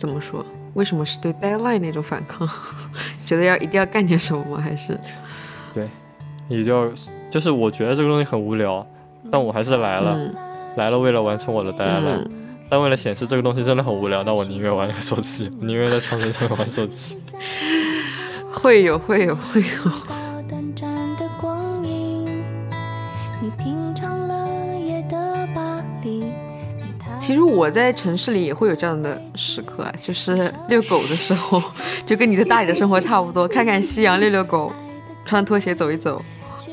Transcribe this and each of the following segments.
怎么说？为什么是对 deadline 那种反抗？觉得要一定要干点什么吗？还是对也就就是我觉得这个东西很无聊，但我还是来了，嗯来了为了完成我的 deadline，、嗯，但为了显示这个东西真的很无聊，那我宁愿玩个手机，宁愿在床上玩手机。会有会有会有。我在城市里也会有这样的时刻啊，就是遛狗的时候，就跟你在大理的生活差不多，看看夕阳，遛遛狗，穿拖鞋走一走，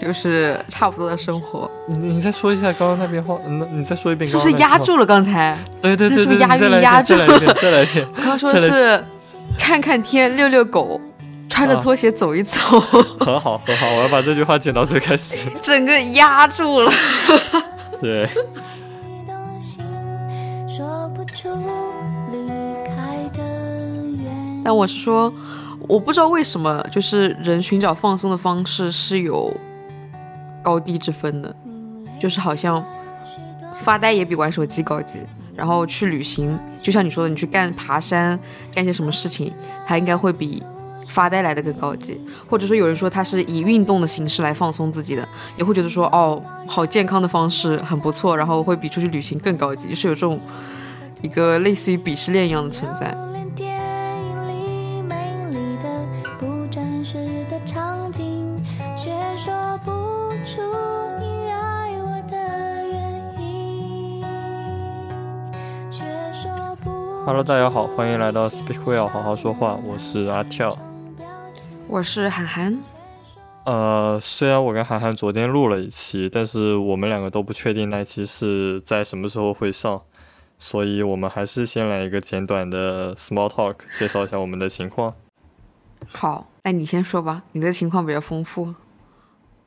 就是差不多的生活。你你再说一下刚刚那边话，那你再说一遍是不是？压住了刚才？对对对对，那是不是押韵压遍再来一遍，再来一遍。我刚说的是看看天，遛遛狗，穿着拖鞋走一走，很好很好，我要把这句话剪到最开始。整个压住了。对，但我是说，我不知道为什么，就是人寻找放松的方式是有高低之分的，就是好像发呆也比玩手机高级，然后去旅行，就像你说的，你去干爬山，干些什么事情，它应该会比发呆来的更高级。或者说有人说他是以运动的形式来放松自己的，也会觉得说哦，好健康的方式很不错，然后会比出去旅行更高级，就是有这种一个类似于鄙视链一样的存在。Hello，大家好，欢迎来到 Speak Well 好好说话，我是阿跳。我是涵涵。呃，虽然我跟涵涵昨天录了一期，但是我们两个都不确定那期是在什么时候会上，所以我们还是先来一个简短的 small talk，介绍一下我们的情况。好，那你先说吧，你的情况比较丰富。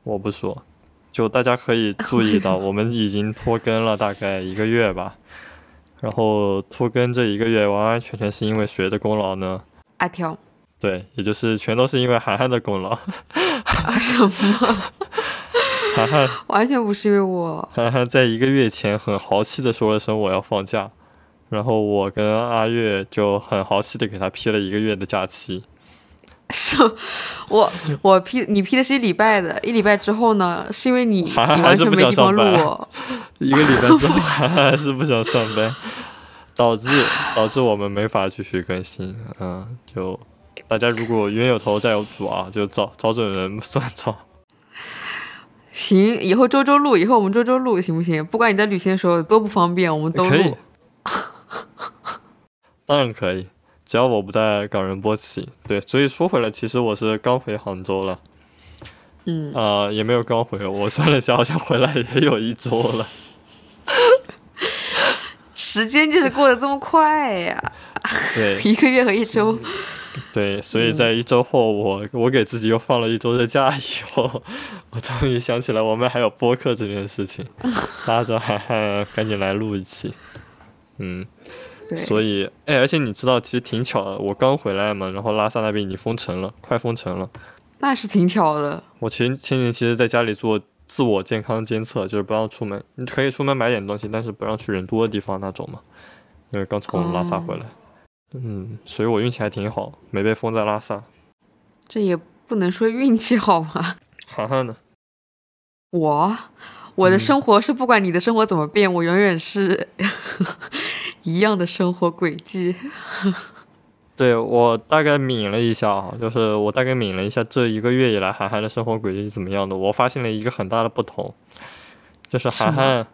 我不说，就大家可以注意到，我们已经拖更了大概一个月吧。然后拖更这一个月，完完全全是因为谁的功劳呢？阿飘，对，也就是全都是因为涵涵的功劳。啊什么？涵涵完全不是因为我。涵涵在一个月前很豪气的说了声我要放假，然后我跟阿月就很豪气的给他批了一个月的假期。是，我我批你批的是一礼拜的，一礼拜之后呢，是因为你 你完全没地方录我。一个礼拜之后 还是不想上班，导致导致我们没法继续更新。嗯，就大家如果冤有头债有主啊，就找找准人算账。行，以后周周录，以后我们周周录行不行？不管你在旅行的时候多不方便，我们都录。，当然可以，只要我不在冈仁波齐。对，所以说回来，其实我是刚回杭州了，嗯，呃，也没有刚回，我算了一下，好像回来也有一周了。时间就是过得这么快呀，对一个月和一周。对，所以在一周后，我我给自己又放了一周的假以后，我终于想起来我们还有播客这件事情，拉着涵涵赶紧来录一期。嗯，对，所以哎，而且你知道，其实挺巧的，我刚回来嘛，然后拉萨那边已经封城了，快封城了。那是挺巧的。我前前年其实在家里做自我健康监测，就是不让出门，你可以出门买点东西，但是不让去人多的地方那种嘛。因为刚从拉萨回来，嗯，所以我运气还挺好，没被封在拉萨。这也不能说运气好吧？涵涵呢？我我的嗯生活是不管你的生活怎么变，我永远是一样的生活轨迹。对我大概抿了一下啊，就是我大概抿了一下这一个月以来涵涵的生活轨迹是怎么样的，我发现了一个很大的不同，就是涵涵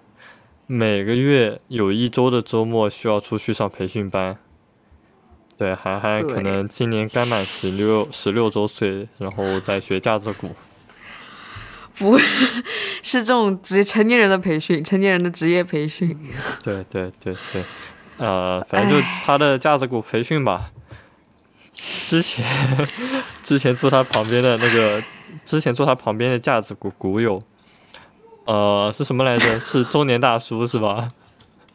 每个月有一周的周末需要出去上培训班。对，涵涵可能今年刚满十六十六周岁，然后在学架子鼓。不 是这种职成年人的培训，成年人的职业培训。对对对对，呃，反正就他的架子鼓培训吧。之前 之前坐他旁边的那个，之前坐他旁边的架子鼓鼓友，呃，是什么来着？是中年大叔是吧？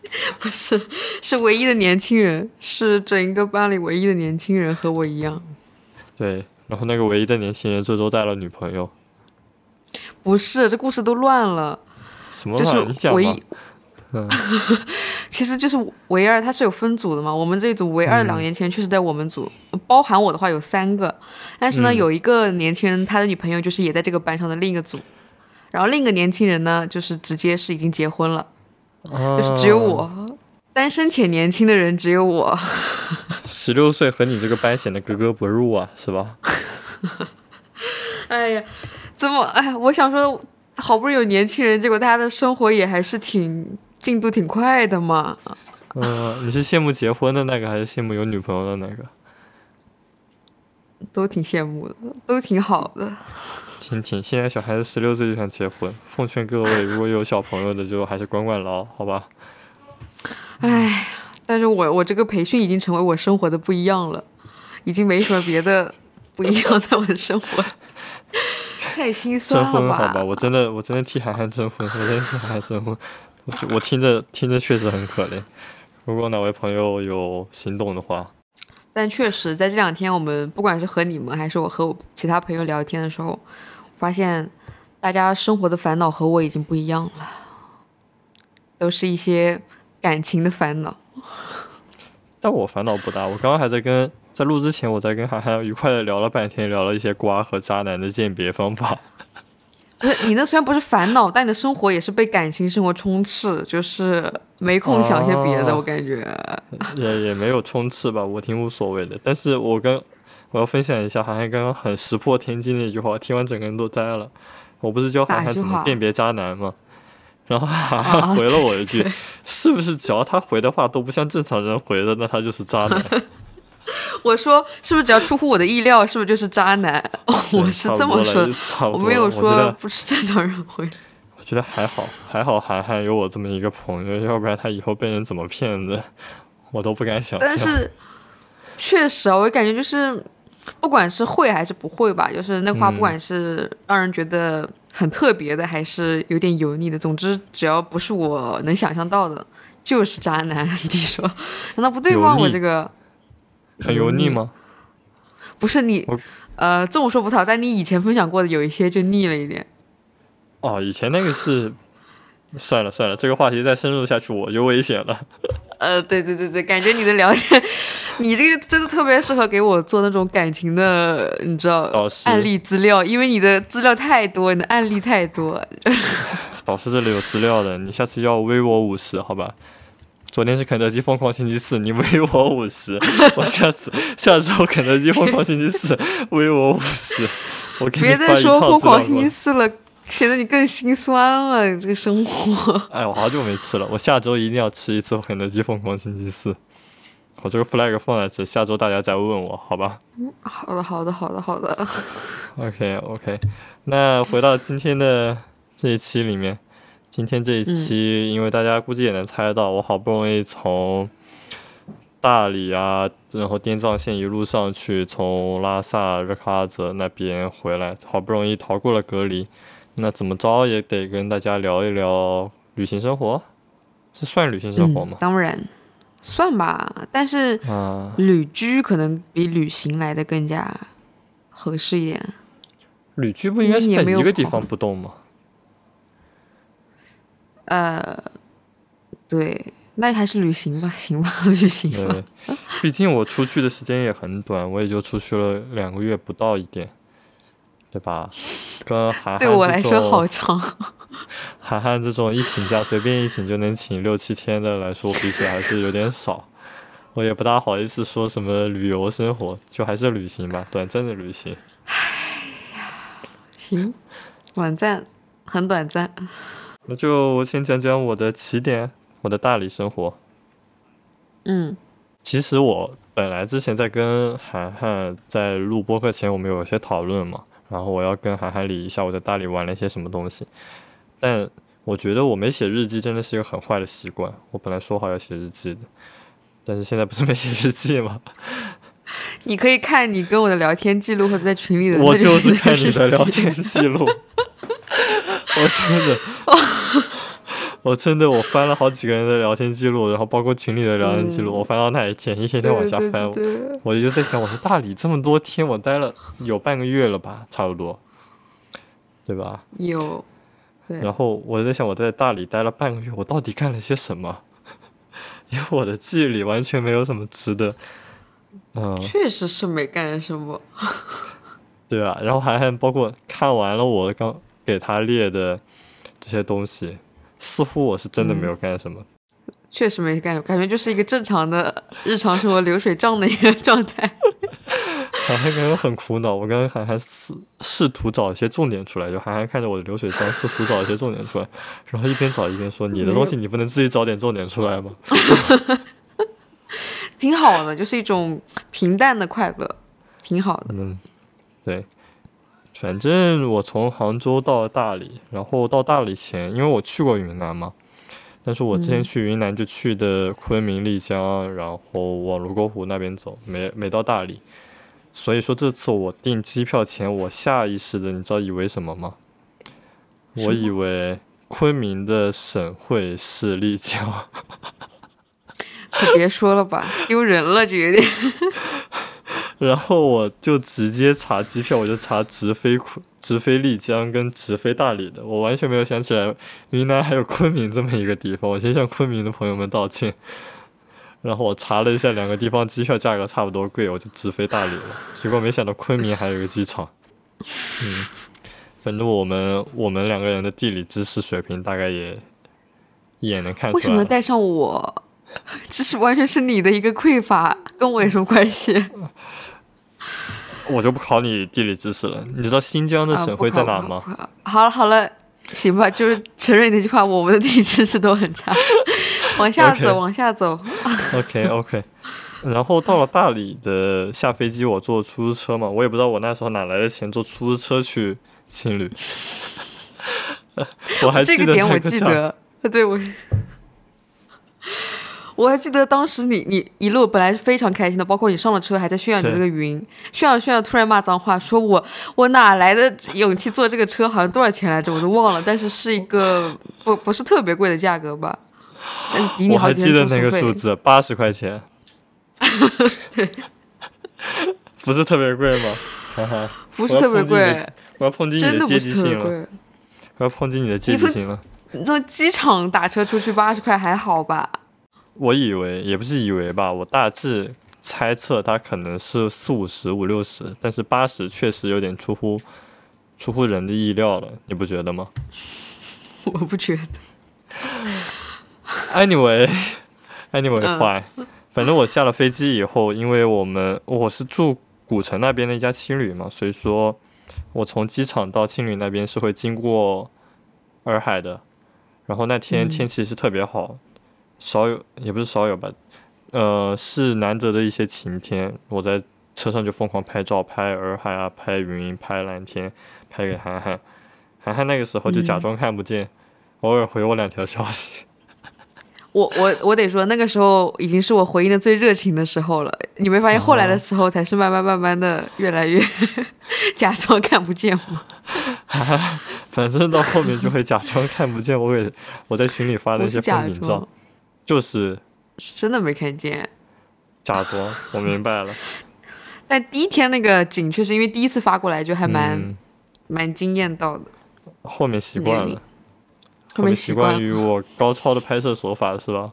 不是，是唯一的年轻人，是整个班里唯一的年轻人，和我一样。对，然后那个唯一的年轻人这周带了女朋友，不是，这故事都乱了。什么就是嘛？你讲嘛唯一。嗯 其实就是唯二，它是有分组的嘛。我们这一组唯二两年前确实在我们组，包含我的话有三个，但是呢，嗯有一个年轻人他的女朋友就是也在这个班上的另一个组，然后另一个年轻人呢，就是直接是已经结婚了，就是只有我。单身且年轻的人只有我，十六岁和你这个班显得格格不入啊，是吧？哎呀，怎么哎，我想说，好不容易有年轻人，结果大家的生活也还是挺进度挺快的嘛。嗯、你是羡慕结婚的那个，还是羡慕有女朋友的那个？都挺羡慕的，都挺好的。挺挺，现在小孩子十六岁就想结婚，奉劝各位，如果有小朋友的，就还是管管牢，好吧？唉，但是我我这个培训已经成为我生活的不一样了，已经没什么别的不一样在我的生活，太心酸征了婚好吧，我真的我真的替涵涵征婚，我真的替涵涵征婚，我我听着听着确实很可怜。如果哪位朋友有心动的话，但确实在这两天，我们不管是和你们还是我和我其他朋友聊天的时候，发现大家生活的烦恼和我已经不一样了，都是一些感情的烦恼。但我烦恼不大。我刚刚还在跟在录之前，我在跟涵涵愉快的聊了半天，聊了一些瓜和渣男的鉴别方法。不 是你那虽然不是烦恼，但你的生活也是被感情生活充斥，就是没空想些别的。哦我感觉，也也没有充斥吧，我挺无所谓的。但是我跟我要分享一下涵涵刚刚很石破天惊的一句话，听完整个人都呆了。我不是教涵涵怎么辨别渣男吗？然后回了我一句对对对：“是不是只要他回的话都不像正常人回的，那他就是渣男 我说是不是只要出乎我的意料，是不是就是渣男？？” 我是这么说我没有说不是正常人会。我觉得还好，还好涵涵有我这么一个朋友，要不然他以后被人怎么骗的，我都不敢想象。但是确实啊，我感觉就是，不管是会还是不会吧，就是那话，嗯不管是让人觉得很特别的，还是有点油腻的，总之只要不是我能想象到的，就是渣男。你说，难道不对吗？我这个很油腻吗？不是你，呃，这么说不好，但你以前分享过的有一些就腻了一点。哦，以前那个是，算了算了，这个话题再深入下去我就危险了。呃，对对对对，感觉你的聊天，你这个真的特别适合给我做那种感情的，你知道导师案例资料，因为你的资料太多，你的案例太多。导师这里有资料的，你下次要微我五十，好吧？昨天是肯德基疯狂星期四，你微我五十，我下次下周肯德基疯狂星期四，微我五十，我给你别再说疯狂。星期四了，显得你更心酸了。你这个生活，哎，我好久没吃了，我下周一定要吃一次肯德基疯狂星期四。我这个 flag 放在这，下周大家再问我，好吧嗯好的，好的，好的，好的。？OK OK，那回到今天的这一期里面，今天这一期，因为大家估计也能猜到，我好不容易从大理啊，然后滇藏线一路上去，从拉萨日喀则那边回来，好不容易逃过了隔离，那怎么着也得跟大家聊一聊旅行生活，这算旅行生活吗嗯？？当然算吧，但是啊，旅居可能比旅行来的更加合适一点。旅居不应该是在一个地方不动吗？呃，对，那还是旅行吧，行吧，旅行毕竟我出去的时间也很短，我也就出去了两个月不到一点，对吧？跟涵涵对我来说好长。涵涵这种一请假随便一请就能请六七天的来说，比起来还是有点少。我也不大好意思说什么旅游生活，就还是旅行吧，短暂的旅行。行，短暂，很短暂。那就我先讲讲我的起点，我的大理生活。嗯其实我本来之前在跟涵涵在录播课前，我们有一些讨论嘛，然后我要跟涵涵理一下我在大理玩了一些什么东西，但我觉得我没写日记真的是一个很坏的习惯。我本来说好要写日记的，但是现在不是没写日记吗？你可以看你跟我的聊天记录或者在群里的，我就就是看你的聊天记录，我真的，我真的我翻了好几个人的聊天记录，然后包括群里的聊天记录，嗯我翻到那一天，一天天往下翻，对对对我就在想，我说大理这么多天，我待了有半个月了吧，差不多，对吧？有，对，然后我在想，我在大理待了半个月，我到底干了些什么？因为我的记忆里完全没有什么值得。嗯，确实是没干什么。对啊，然后还还包括看完了我刚给他列的这些东西，似乎我是真的没有干什么。确实没干，感觉就是一个正常的日常生活流水账的一个状态。涵涵刚刚很苦恼，我刚刚涵涵试试图找一些重点出来，就涵涵看着我的流水账，试图找一些重点出来，然后一边找一边说：“你的东西你不能自己找点重点出来吗？” 挺好的，就是一种平淡的快乐，挺好的。嗯，对，反正我从杭州到大理，然后到大理前，因为我去过云南嘛，但是我之前去云南就去的昆明、丽江，然后往泸沽湖那边走，没没到大理。所以说这次我订机票前，我下意识的，你知道以为什么吗？我以为昆明的省会是丽江。可别说了吧，丢人了，这有点。然后我就直接查机票，我就查直飞昆、直飞丽江跟直飞大理的，我完全没有想起来云南还有昆明这么一个地方，我先向昆明的朋友们道歉。然后我查了一下，两个地方机票价格差不多贵，我就直飞大理了。结果没想到昆明还有一个机场。嗯，反正我们我们两个人的地理知识水平大概也也能看出来。为什么带上我？这是完全是你的一个匮乏，跟我有什么关系？我就不考你地理知识了。你知道新疆的省会在哪吗？好了好了，行吧，就是承认那句话，我们的地理知识都很差。往下走，往下走。OK OK，然后到了大理的下飞机，我坐出租车嘛，我也不知道我那时候哪来的钱坐出租车去青旅。我还这个点我记得，对我，我还记得当时你你一路本来是非常开心的，包括你上了车还在炫耀你那个云，炫耀炫耀，突然骂脏话，说我我哪来的勇气坐这个车？好像多少钱来着？我都忘了，但是是一个不不是特别贵的价格吧。但是抵你好几我还记得那个数字，八十块钱。对，不是特别贵吗？哈哈，不是特别贵。我要抨击你的阶级性了。我要抨击你的阶级性了。你从机场打车出去八十块还好吧？我以为也不是以为吧，我大致猜测它可能是四五十、五六十，但是八十确实有点出乎出乎人的意料了，你不觉得吗？我不觉得。Anyway，Anyway，fine。反正我下了飞机以后，因为我们我是住古城那边的一家青旅嘛，所以说我从机场到青旅那边是会经过洱海的。然后那天天气是特别好，少有也不是少有吧，呃，是难得的一些晴天。我在车上就疯狂拍照，拍洱海啊，拍云，拍蓝天，拍给涵涵。涵涵那个时候就假装看不见，偶尔回我两条消息。我我我得说，那个时候已经是我回应的最热情的时候了。你没发现后来的时候才是慢慢慢慢的越来越 假装看不见吗？反正到后面就会假装看不见。我给我在群里发的一些风景照，就是真的没看见。假装，我明白了。但第一天那个景确实因为第一次发过来就还蛮蛮惊艳到的。后面习惯了。后面习惯于我高超的拍摄手法是吧？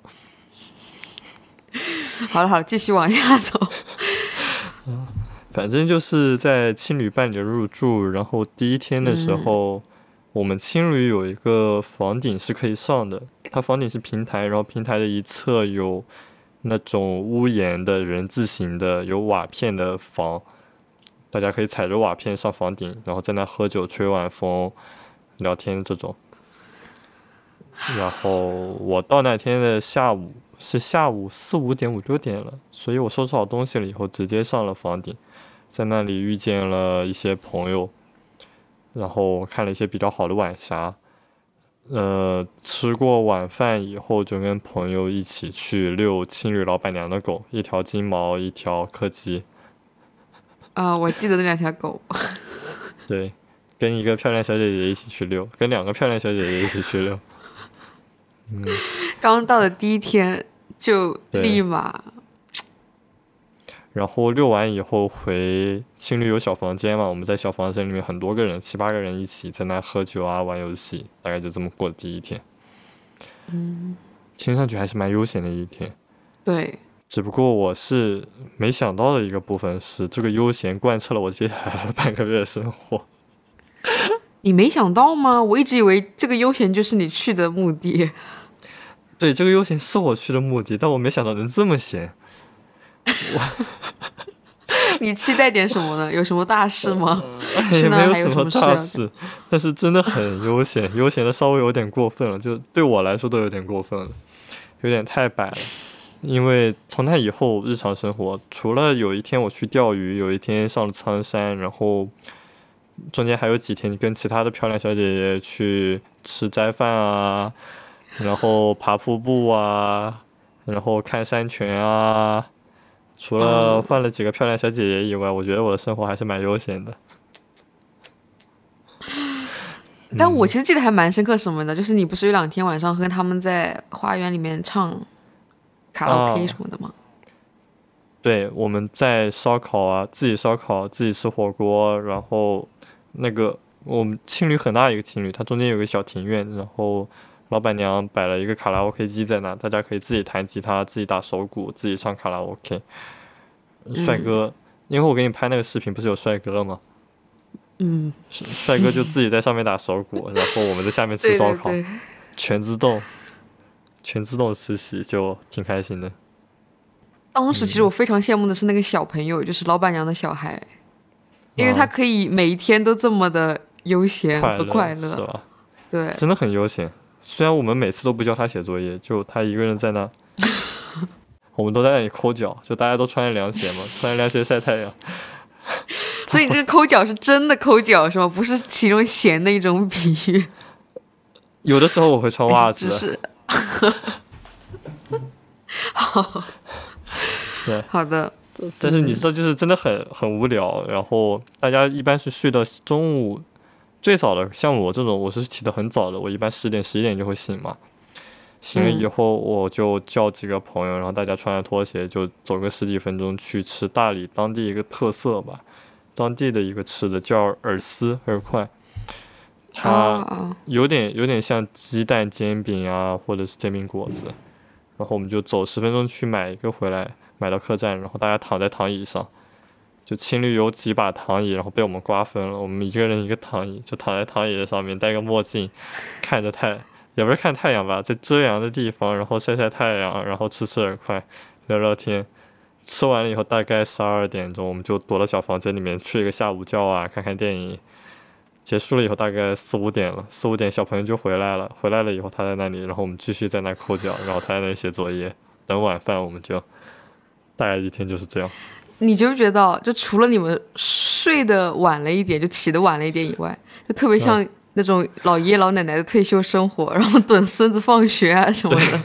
好了好了，继续往下走。嗯，反正就是在青旅办理入住，然后第一天的时候，我们青旅有一个房顶是可以上的，它房顶是平台，然后平台的一侧有那种屋檐的人字形的有瓦片的房，大家可以踩着瓦片上房顶，然后在那喝酒、吹晚风、聊天这种。然后我到那天的下午是下午四五点五六点了，所以我收拾好东西了以后，直接上了房顶，在那里遇见了一些朋友，然后看了一些比较好的晚霞，呃，吃过晚饭以后，就跟朋友一起去遛青旅老板娘的狗，一条金毛，一条柯基。啊，我记得那两条狗。对，跟一个漂亮小姐姐一起去遛，跟两个漂亮小姐姐一起去遛。嗯，刚到的第一天就立马，然后遛完以后回青旅有小房间嘛，我们在小房间里面很多个人，七八个人一起在那喝酒啊玩游戏，大概就这么过的第一天。嗯，听上去还是蛮悠闲的一天。对，只不过我是没想到的一个部分是，这个悠闲贯彻了我接下来的半个月的生活。你没想到吗？我一直以为这个悠闲就是你去的目的。对，这个悠闲是我去的目的，但我没想到能这么闲。你期待点什么呢？有什么大事吗？也没有什还有什么大事，但是真的很悠闲，悠闲的稍微有点过分了，就对我来说都有点过分了，有点太摆了。因为从那以后，日常生活除了有一天我去钓鱼，有一天上了苍山，然后中间还有几天跟其他的漂亮小姐姐去吃斋饭啊，然后爬瀑布啊，然后看山泉啊。除了嗯换了几个漂亮小姐姐以外，我觉得我的生活还是蛮悠闲的。但我其实记得还蛮深刻什么的，就是你不是有两天晚上和他们在花园里面唱卡拉 OK 哦什么的吗？对，我们在烧烤啊，自己烧烤，自己吃火锅，然后那个我们青旅很大一个青旅，它中间有个小庭院，然后老板娘摆了一个卡拉 OK 机在那，大家可以自己弹吉他，自己打手鼓，自己唱卡拉 OK。帅嗯哥，因为我给你拍那个视频，不是有帅哥吗？嗯，帅哥就自己在上面打手鼓，然后我们在下面吃烧烤，对对。全自动，全自动实习，就挺开心的。当时其实我非常羡慕的是那个小朋友，就是老板娘的小孩，因为他啊可以每一天都这么的悠闲和快乐是吧？对，真的很悠闲。虽然我们每次都不教他写作业，就他一个人在那，我们都在那里抠脚，就大家都穿着凉鞋嘛，穿着凉鞋晒太阳。所以你这个抠脚是真的抠脚是吗？不是形容闲的一种比喻，有的时候我会穿袜子只，是。对好的，但是你知道，就是真的很很无聊。然后大家一般是睡到中午，最早的像我这种，我是起得很早的，我一般十点十一点就会醒嘛。醒了以后，我就叫几个朋友，然后大家穿着拖鞋就走个十几分钟去吃大理当地一个特色吧，当地的一个吃的叫饵丝饵块，它啊，有点有点像鸡蛋煎饼啊，或者是煎饼果子。然后我们就走十分钟去买一个回来，买到客栈，然后大家躺在躺椅上，就青旅有几把躺椅，然后被我们瓜分了，我们一个人一个躺椅，就躺在躺椅上面，戴个墨镜，看着太也不是看太阳吧，在遮阳的地方，然后晒晒太阳，然后吃吃饵块，聊聊天。吃完了以后，大概十二点钟，我们就躲到小房间里面睡一个下午觉啊，看看电影。结束了以后，大概四五点了，四五点小朋友就回来了。回来了以后，他在那里，然后我们继续在那抠脚，然后他在那里写作业。等晚饭，我们就大概一天就是这样。你觉不觉得，就除了你们睡得晚了一点，就起得晚了一点以外，就特别像那种老爷爷老奶奶的退休生活，然后等孙子放学啊什么的，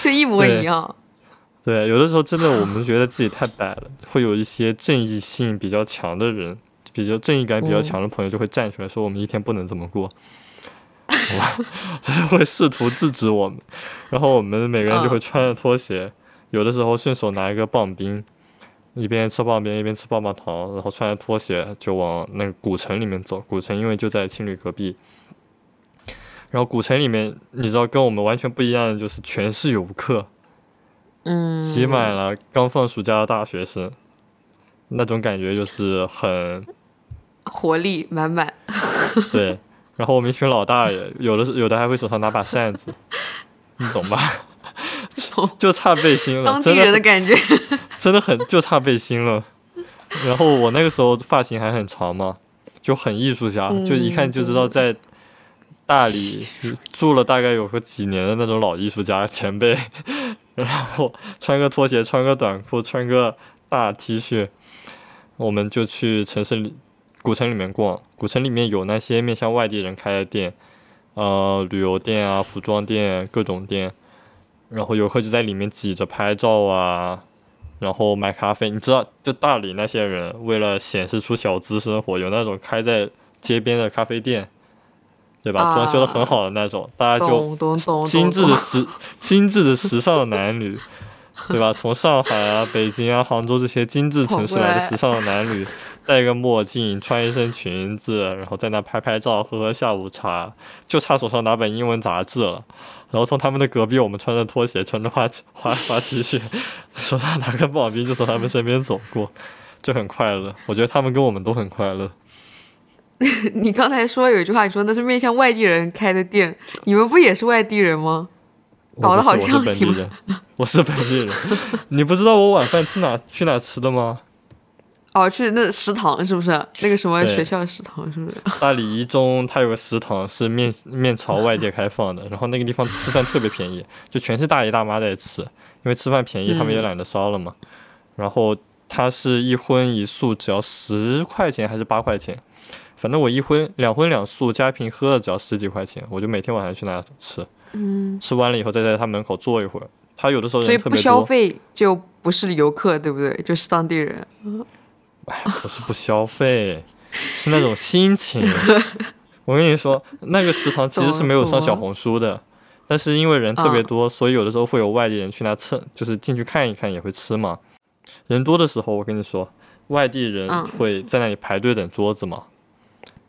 就一模一样。对，有的时候真的我们觉得自己太摆了，会有一些正义性比较强的人，比较正义感比较强的朋友就会站出来说我们一天不能这么过，我 他就会试图制止我们，然后我们每个人就会穿着拖鞋，有的时候顺手拿一个棒冰，一边吃棒冰一边吃棒棒糖，然后穿着拖鞋就往那个古城里面走，古城因为就在青旅隔壁。然后古城里面，你知道跟我们完全不一样的就是全是游客，嗯，挤满了刚放暑假的大学生，那种感觉就是很活力满满。对。然后我们一群老大爷，有的有的还会手上拿把扇子，你懂吧？就差背心了，当地人的感觉。真的很就差背心了。然后我那个时候发型还很长嘛，就很艺术家，就一看就知道在大理住了大概有个几年的那种老艺术家前辈。然后穿个拖鞋，穿个短裤，穿个大 T 恤，我们就去城市里古城里面逛。古城里面有那些面向外地人开的店，呃，旅游店啊，服装店，各种店。然后游客就在里面挤着拍照啊，然后买咖啡。你知道，就大理那些人为了显示出小资生活，有那种开在街边的咖啡店，对吧？啊装修的很好的那种，大家就精致的时精致的时尚的男女，对吧？从上海啊、北京啊、杭州这些精致城市来的时尚的男女，戴个墨镜，穿一身裙子，然后在那拍拍照，喝喝下午茶，就差手上拿本英文杂志了。然后从他们的隔壁，我们穿着拖鞋，穿着花花花 T 恤，手上拿个棒冰，就从他们身边走过，就很快乐。我觉得他们跟我们都很快乐。你刚才说有一句话，你说那是面向外地人开的店，你们不也是外地人吗？搞得好像我是本地人，我是本地人。你不知道我晚饭去哪去哪吃的吗？哦，去那食堂是不是？那个什么学校食堂是不是？大理一中它有个食堂是面面朝外界开放的，然后那个地方吃饭特别便宜，就全是大爷大妈在吃，因为吃饭便宜，他们也懒得烧了嘛。然后它是一荤一素，只要十块钱还是八块钱，反正我一荤两荤两素加一瓶喝的只要十几块钱，我就每天晚上去那吃，嗯，吃完了以后再在他门口坐一会儿。他有的时候所以不人特别多，消费就不是游客，对不对？就是当地人。哎，不是不消费，是那种心情。我跟你说，那个食堂其实是没有上小红书的，但是因为人特别多，所以有的时候会有外地人去那蹭，就是进去看一看也会吃嘛。人多的时候，我跟你说，外地人嗯会在那里排队等桌子嘛。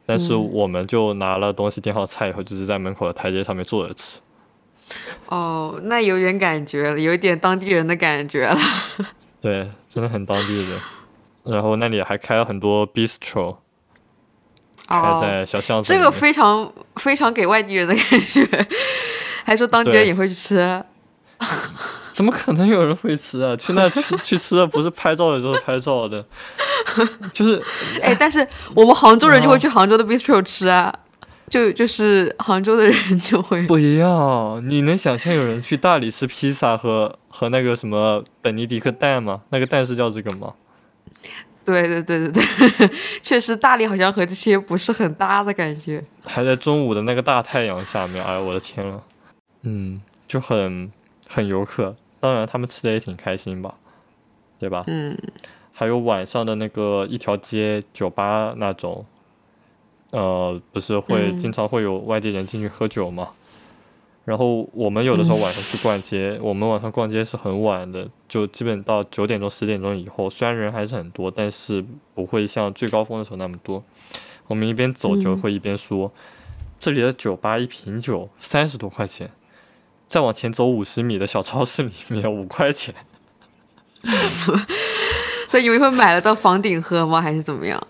但是嗯我们就拿了东西点好菜以后，就是在门口的台阶上面坐着吃。哦，那有点感觉了，有一点当地人的感觉了。对，真的很当地人。然后那里还开了很多 bistro，开哦，在小巷子里。这个非常非常给外地人的感觉，还说当地人也会去吃。怎么可能有人会吃啊？去那去去吃的不是拍照的，就是拍照的，就是哎，但是我们杭州人就会去杭州的 bistro 吃啊，就就是杭州的人就会。不一样。你能想象有人去大理吃披萨和和那个什么本尼迪克蛋吗？那个蛋是叫这个吗？对对对对对，确实大理好像和这些不是很搭的感觉。还在中午的那个大太阳下面，哎呀，我的天呐，嗯，就很很游客。当然，他们吃的也挺开心吧，对吧？嗯，还有晚上的那个一条街酒吧那种，呃，不是会嗯经常会有外地人进去喝酒吗？然后我们有的时候晚上去逛街，我们晚上逛街是很晚的，就基本到九点钟、十点钟以后，虽然人还是很多，但是不会像最高峰的时候那么多。我们一边走就嗯会一边说，这里的酒吧一瓶酒三十多块钱，再往前走五十米的小超市里面五块钱。所以你们会买了到房顶喝吗？还是怎么样？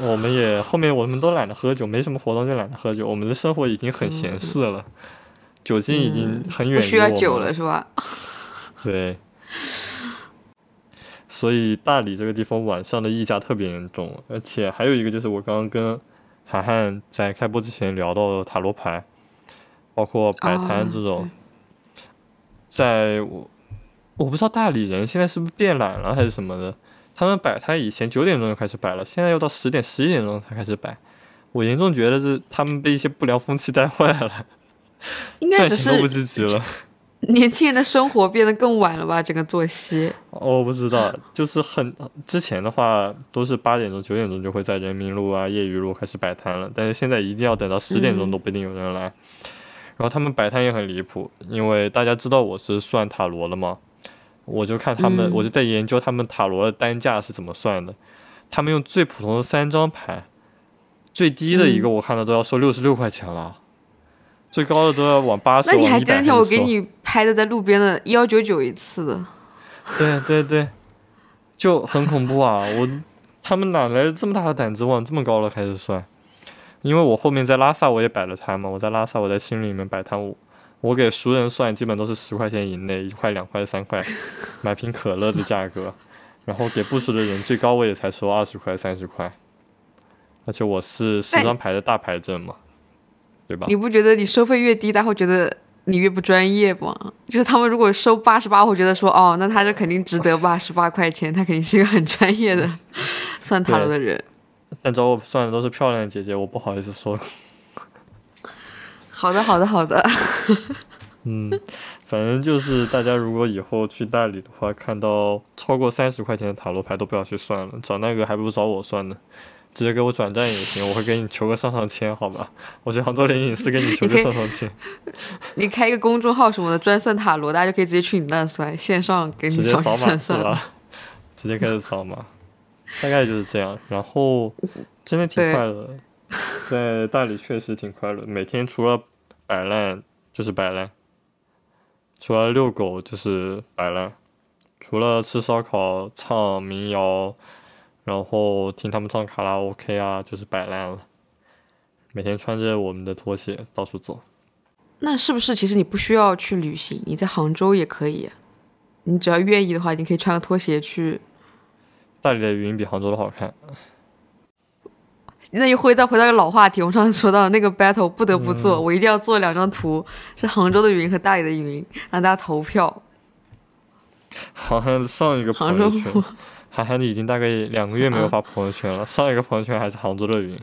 我们也后面我们都懒得喝酒，没什么活动就懒得喝酒。我们的生活已经很闲适了，酒精已经很远需要酒了是吧？对，所以大理这个地方晚上的溢价特别严重，而且还有一个就是我刚刚跟涵涵在开播之前聊到的塔罗牌，包括摆摊哦这种，在我我不知道大理人现在是不是变懒了还是什么的，他们摆摊以前九点钟就开始摆了，现在要到十点十一点钟才开始摆，我严重觉得是他们被一些不良风气带坏了，应该只是。年轻人的生活变得更晚了吧？整个作息。我不知道，就是很之前的话都是八点钟、九点钟就会在人民路啊、业余路开始摆摊了，但是现在一定要等到十点钟嗯都不一定有人来。然后他们摆摊也很离谱，因为大家知道我是算塔罗的嘛，我就看他们，嗯我就在研究他们塔罗的单价是怎么算的。他们用最普通的三张牌，最低的一嗯个我看到都要收六十六块钱了，最高的都要往八十、那你还往一百记得我给你拍的在路边的幺九九一次的？对对对，就很恐怖啊！我他们哪来这么大的胆子往这么高了开始算？因为我后面在拉萨我也摆了摊嘛，我在拉萨我在青旅里面摆摊，我我给熟人算基本都是十块钱以内，一块两块三块，买瓶可乐的价格，然后给不熟的人最高我也才收二十块三十块，而且我是十张牌的大牌阵嘛，对吧你？不觉得你收费越低，他会觉得你越不专业吗？就是他们如果收八十八，会觉得说哦，那他就肯定值得八十八块钱，他肯定是一个很专业的 算塔罗的人。但找我算的都是漂亮的姐姐，我不好意思说 好的，好的，好的。嗯，反正就是大家如果以后去大理的话，看到超过三十块钱的塔罗牌都不要去算了，找那个还不如找我算呢，直接给我转账也行，我会给你求个上上签，好吧？我去杭州灵隐寺给你求个上上签，你开一个公众号什么的，专算塔罗，大家就可以直接去你那算，线上给你直接扫码算算了。直接开始扫码。大概就是这样。然后真的挺快乐，在大理确实挺快乐，每天除了摆烂就是摆烂，除了遛狗就是摆烂，除了吃烧烤、唱民谣，然后听他们唱卡拉 OK 啊，就是摆烂了。每天穿着我们的拖鞋到处走。那是不是其实你不需要去旅行，你在杭州也可以？你只要愿意的话，你可以穿个拖鞋去。大理的云比杭州的好看。那又回到回到一个老话题，我们上次说到那个 battle 不得不做，嗯我一定要做两张图，是杭州的云和大理的云，让大家投票。好像上一个杭州朋友圈，涵涵已经大概两个月没有啊发朋友圈了。上一个朋友圈还是杭州的云，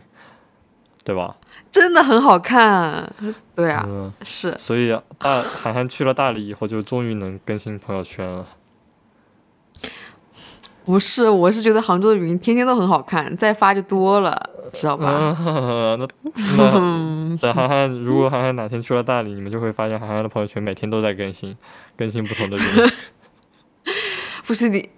对吧？真的很好看，对啊，嗯，是所以大涵涵去了大理以后，就终于能更新朋友圈了。不是？我是觉得杭州的云天天都很好看，再发就多了，知道吧？嗯，那那等涵涵，如果涵涵哪天去了大理，你们就会发现涵涵的朋友圈每天都在更新，更新不同的云。不是你，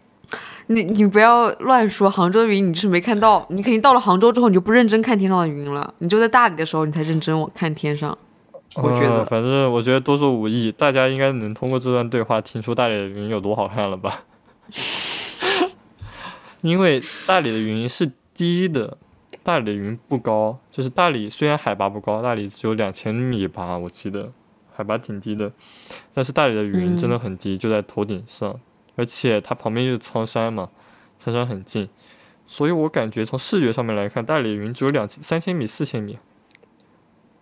你你不要乱说，杭州的云你就是没看到，你肯定到了杭州之后你就不认真看天上的云了，你就在大理的时候你才认真往看天上。我觉得嗯反正我觉得多说无益，大家应该能通过这段对话听出大理的云有多好看了吧？因为大理的云是低的，大理的云不高，就是大理虽然海拔不高，大理只有两千米吧，我记得海拔挺低的，但是大理的云真的很低，就在头顶上，而且它旁边就是苍山嘛，苍山很近，所以我感觉从视觉上面来看，大理云只有两千三千米、四千米，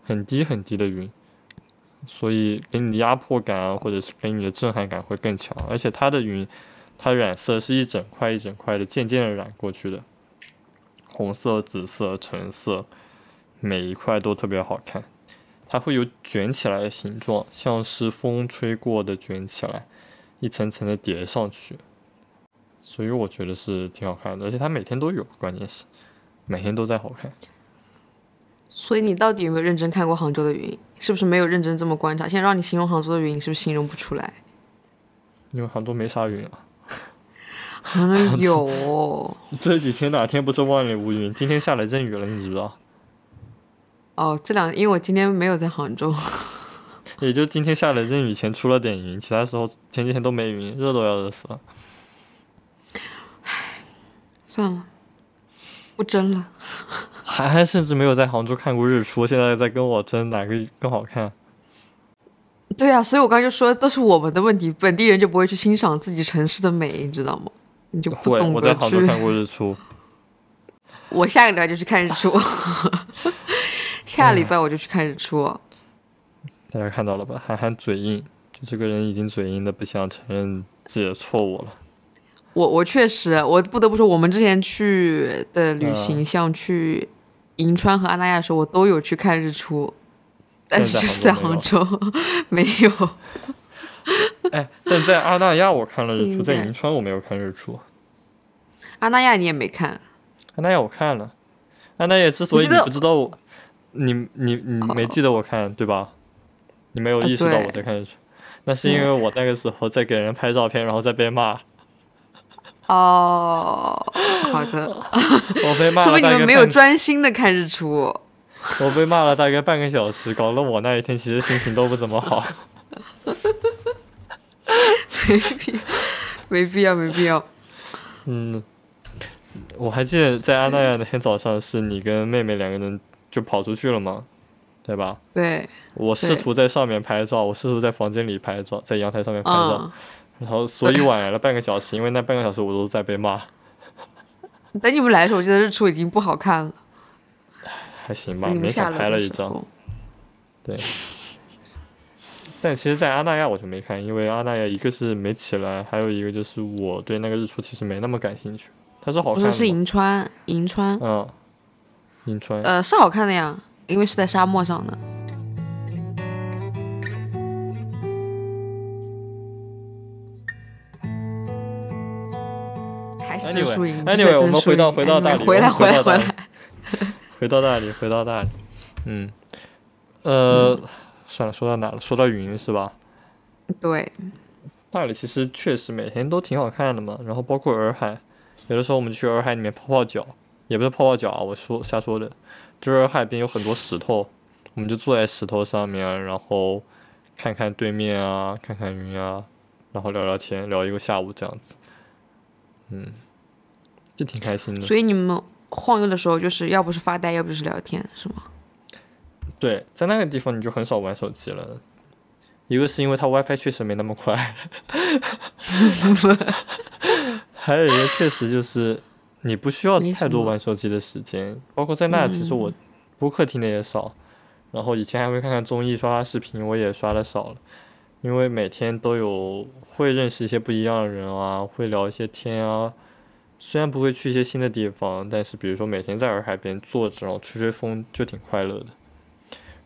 很低很低的云。所以给你的压迫感啊，或者是给你的震撼感会更强。而且它的云，它染色是一整块一整块的，渐渐的染过去的，红色、紫色、橙色，每一块都特别好看。它会有卷起来的形状，像是风吹过的卷起来，一层层的叠上去。所以我觉得是挺好看的，而且它每天都有，关键是每天都在好看。所以你到底有没有认真看过杭州的云？是不是没有认真这么观察？现在让你形容杭州的云，你是不是形容不出来？因为杭州没啥云啊。杭州有哦，这几天哪天不是万里无云？今天下了阵雨了，你知不知道？哦，这两因为我今天没有在杭州，也就今天下了阵雨前出了点云，其他时候前几天都没云，热都要热死了。算了，不争了。涵涵甚至没有在杭州看过日出，现在在跟我争哪个更好看。对啊，所以我刚才就说都是我们的问题，本地人就不会去欣赏自己城市的美，你知道吗？你就不，懂得我在杭州去。看过日出。我下个礼拜就去看日出，下礼拜我就去看日出。大家看到了吧？韩寒嘴硬，就这个人已经嘴硬的不想承认自己的错误了。我我确实，我不得不说，我们之前去的旅行，嗯像去银川和阿那亚的时候，我都有去看日出，但是就是在在杭杭州没有。哎，但在阿那亚我看了日出，在银川我没有看日出。阿那亚你也没看，阿那亚我看了，阿那亚之所以你不知道我，你你你没记得我看对吧？你没有呃意识到我在看日出，那是因为我那个时候在给人拍照片，然后再被骂，哦，好的，我被骂说明你们没有专心的看日出。我被骂了大概半个小时，搞得我那一天其实心情都不怎么好。没必要，没必要，没必要。嗯，我还记得在阿那亚那天早上，是你跟妹妹两个人就跑出去了嘛，对吧？对，我试图在上面拍照，我试图在房间里拍照，在阳台上面拍照，嗯，然后所以晚来了半个小时，因为那半个小时我都在被骂，等你们来的时候，我记得日出已经不好看了，还行吧，勉强拍了一张。对。但其实，在阿那亚我就没看，因为阿那亚一个是没起来，还有一个就是我对那个日出其实没那么感兴趣。它是好我说是看的吗，银川，银川，嗯，银川，呃，是好看的呀，因为是在沙漠上的。还是这赢 anyway，我们回到回到大理回来回来回来。回到大理，回到大理，嗯，呃，算了，说到哪了？说到云是吧？对，大理其实确实每天都挺好看的嘛，然后包括洱海，有的时候我们去洱海里面泡泡脚，也不是泡泡脚啊，我说瞎说的，就是洱海边有很多石头，我们就坐在石头上面，然后看看对面啊，看看云啊，然后聊聊天，聊一个下午这样子，嗯，就挺开心的。所以你们晃悠的时候，就是要不是发呆，要不就是聊天，是吗？对，在那个地方你就很少玩手机了。一个是因为它 WiFi 确实没那么快 还有一个确实就是你不需要太多玩手机的时间。包括在那，其实我播客听的也少，然后以前还会看看综艺、刷刷视频，我也刷的少了。因为每天都有会认识一些不一样的人啊，会聊一些天啊。虽然不会去一些新的地方，但是比如说每天在洱海边坐着，然后吹吹风，就挺快乐的。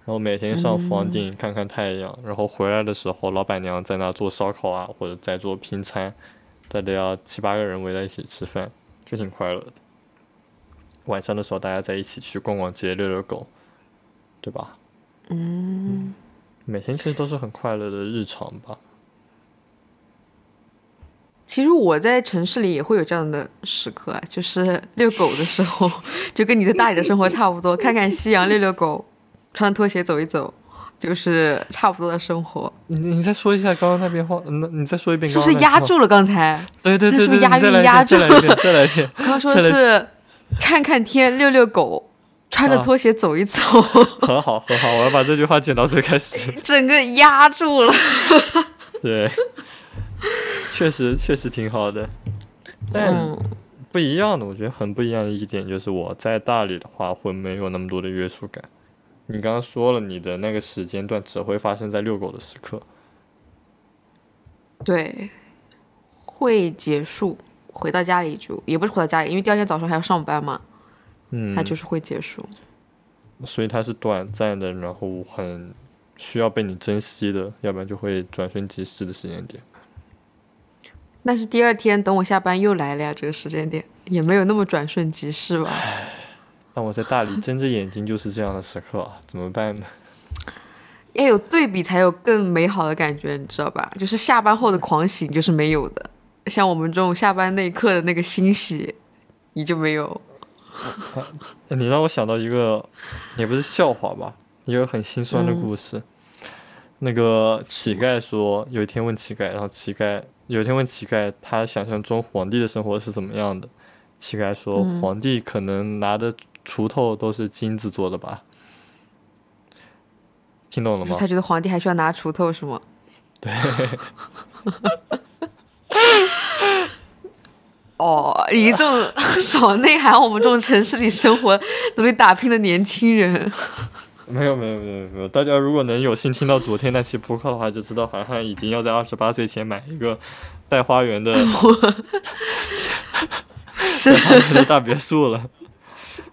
然后每天上房顶看看太阳，然后回来的时候，老板娘在那做烧烤啊，或者在做拼餐，大家要七八个人围在一起吃饭，就挺快乐的。晚上的时候，大家在一起去逛逛街、遛遛狗，对吧？嗯，每天其实都是很快乐的日常吧。其实我在城市里也会有这样的时刻啊，就是遛狗的时候，就跟你在大理的生活差不多，看看夕阳，遛遛狗，穿拖鞋走一走，就是差不多的生活。你你再说一下刚刚那边话，那，你再说一遍是不是？压住了刚才？对对对是不是押韵压遍，再来一遍，再来一遍。刚刚说的是看看天，遛遛狗，穿着啊拖鞋走一走，很好很好，我要把这句话剪到最开始。整个压住了。对，确实确实挺好的，但嗯，不一样的，我觉得很不一样的一点就是我在大理的话会没有那么多的约束感。你刚刚说了，你的那个时间段只会发生在遛狗的时刻。对，会结束，回到家里就也不是回到家里，因为第二天早上还要上班嘛，嗯，它就是会结束。所以它是短暂的，然后很需要被你珍惜的，要不然就会转瞬即逝的时间点。但是第二天等我下班又来了呀，这个时间点也没有那么转瞬即逝吧。但我在大理睁着眼睛就是这样的时刻啊，怎么办呢？要有对比才有更美好的感觉，你知道吧？就是下班后的狂喜就是没有的，像我们这种下班那一刻的那个欣喜，你就没有。你让我想到一个，也不是笑话吧，一个很心酸的故事。那个乞丐说，有一天问乞丐，然后乞丐有一天问乞丐，他想象中皇帝的生活是怎么样的？乞丐说，嗯皇帝可能拿的锄头都是金子做的吧？听懂了吗？他觉得皇帝还需要拿锄头是吗？对。哦，你这种少内涵我们这种城市里生活、努力打拼的年轻人，没有没有没有没有，大家如果能有幸听到昨天那期播客的话，就知道涵涵已经要在二十八岁前买一个带花园的 是带花园的大别墅了。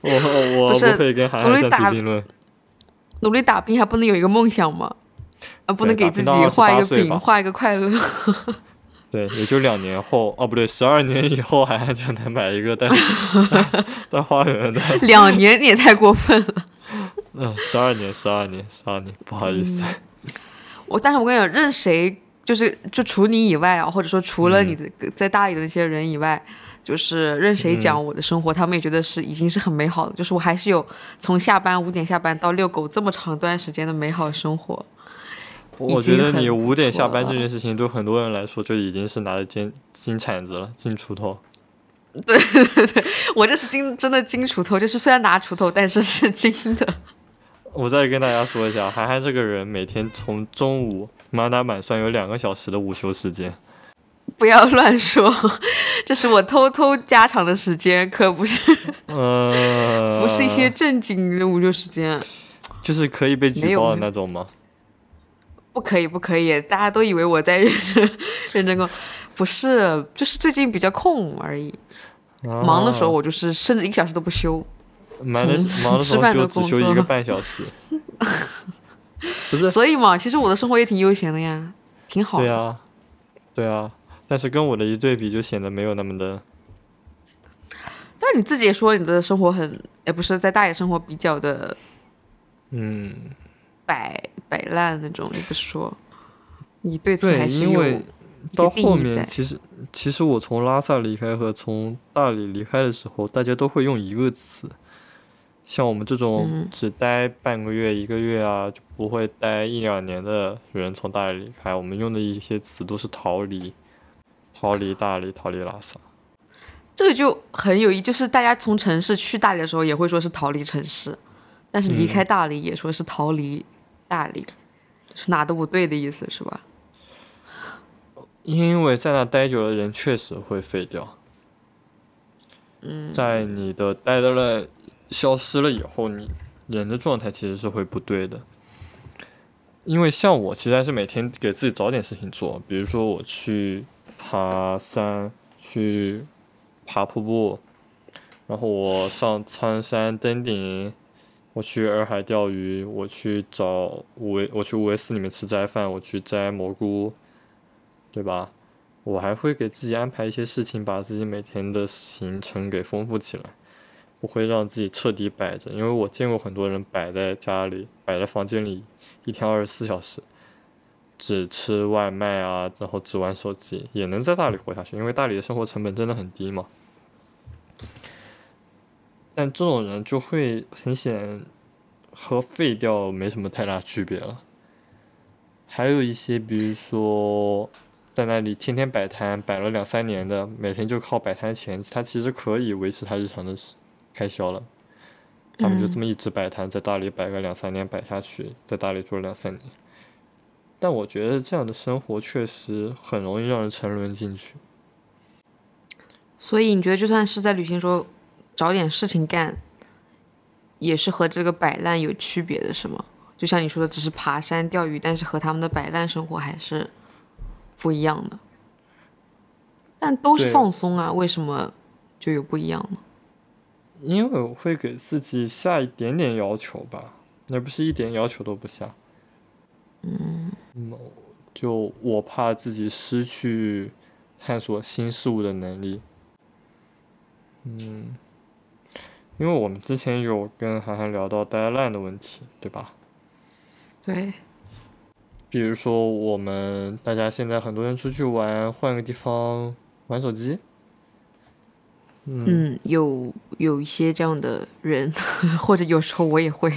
我 我不是努力打提并论。努力打拼还不能有一个梦想吗？啊，不能给自己画一个28岁吧饼，画一个快乐。对，也就两年后，哦不对，十二年以后，韩寒就能买一个带带花园的。两年你也太过分了。嗯，十二年，十二年，十二年，不好意思。我但是我跟你讲，任谁就是就除你以外啊，或者说除了嗯你在大理的那些人以外，就是任谁嗯讲我的生活，他们也觉得是已经是很美好的。就是我还是有从下班五点下班到遛狗这么长段时间的美好生活。我觉得你五点下班这件事情，对很多人来说就已经是拿着金金铲子了，金锄头。对 对对我这是金真的金锄头，就是虽然拿锄头，但是是金的。我再跟大家说一下，涵涵这个人每天从中午满打满算有两个小时的午休时间。不要乱说，这是我偷偷加长的时间，可不是呃，不是一些正经的午休时间。就是可以被举报的那种吗？不可以，不可以！大家都以为我在认真 认真工，不是，就是最近比较空而已。忙的时候，啊我就是甚至一个小时都不休。忙的忙的时候吃饭就只休一个 半小时。不是，所以嘛，其实我的生活也挺悠闲的呀，挺好的。对啊，对啊，但是跟我的一对比，就显得没有那么的。但你自己也说你的生活很，也不是在大理生活比较的嗯，摆摆烂那种，你不是说你对此对还是有因为到后。面其实其实我从拉萨离开和从大理离开的时候，大家都会用一个词。像我们这种嗯只待半个月、一个月啊，就不会待一两年的人从大理离开，我们用的一些词都是逃离，逃离大理，逃离拉萨。这个就很有意，就是大家从城市去大理的时候，也会说是逃离城市，但是离嗯开大理也说是逃离大理，就是哪都不对的意思，是吧？因为在那待久了，人确实会废掉。嗯，在你的待的了消失了以后，你人的状态其实是会不对的。因为像我，其实还是每天给自己找点事情做，比如说我去爬山，去爬瀑布，然后我上苍山登顶，我去洱海钓鱼，我去找五维，我去五维寺里面吃斋饭，我去摘蘑菇，对吧？我还会给自己安排一些事情，把自己每天的行程给丰富起来，不会让自己彻底摆着。因为我见过很多人摆在家里，摆在房间里，一天二十四小时，只吃外卖啊，然后只玩手机，也能在大理活下去，因为大理的生活成本真的很低嘛。但这种人就会很显和废掉没什么太大区别了。还有一些，比如说在那里天天摆摊，摆了两三年的，每天就靠摆摊钱，他其实可以维持他日常的开销了。他们就这么一直摆摊，在大理摆个两三年摆下去，在大理住了两三年。但我觉得这样的生活确实很容易让人沉沦进去。所以你觉得，就算是在旅行时候找点事情干，也是和这个摆烂有区别的，是吗？就像你说的，只是爬山钓鱼，但是和他们的摆烂生活还是不一样的。但都是放松啊，为什么就有不一样呢？因为我会给自己下一点点要求吧，那不是一点要求都不下。嗯，就我怕自己失去探索新事物的能力。嗯，因为我们之前有跟涵涵聊到 deadline 的问题，对吧？对，比如说我们大家现在很多人出去玩，换个地方玩手机。嗯，嗯，有有一些这样的人，或者有时候我也会。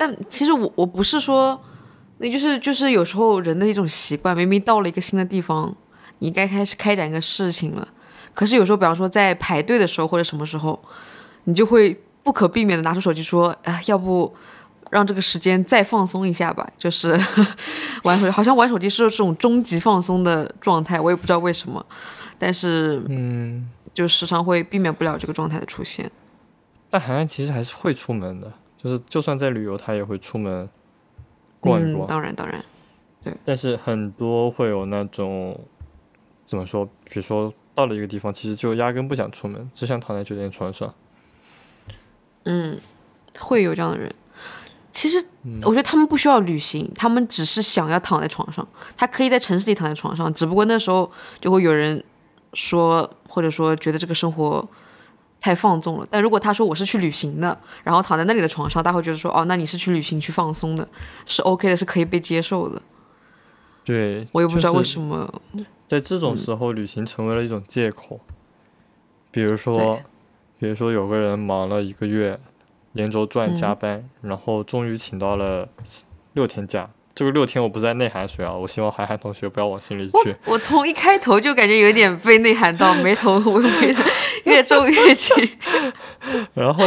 但其实我我不是说，那就是就是有时候人的一种习惯，明明到了一个新的地方，你该开始开展一个事情了，可是有时候，比方说在排队的时候或者什么时候，你就会不可避免的拿出手机说，哎，要不让这个时间再放松一下吧，就是 玩手机，好像玩手机是这种终极放松的状态，我也不知道为什么，但是嗯，就时常会避免不了这个状态的出现。但涵涵其实还是会出门的，就是就算在旅游，他也会出门逛一嗯，逛。当然当然，对但是很多会有那种怎么说，比如说到了一个地方，其实就压根不想出门，只想躺在酒店床上。嗯，会有这样的人。其实嗯我觉得他们不需要旅行，他们只是想要躺在床上。他可以在城市里躺在床上，只不过那时候就会有人说，或者说觉得这个生活太放纵了。但如果他说我是去旅行的，然后躺在那里的床上，大家会觉得说，哦，那你是去旅行去放松的，是 OK 的，是可以被接受的。对，我也不知道为么。什么，在这种时候，旅行成为了一种借口。比如说，比如说有个人忙了一个月，连轴转嗯加班，然后终于请到了六天假。这个六天我不是在内涵谁啊，我希望涵涵同学不要往心里去。我从一开头就感觉有点被内涵到，眉头微微的越皱越紧。然后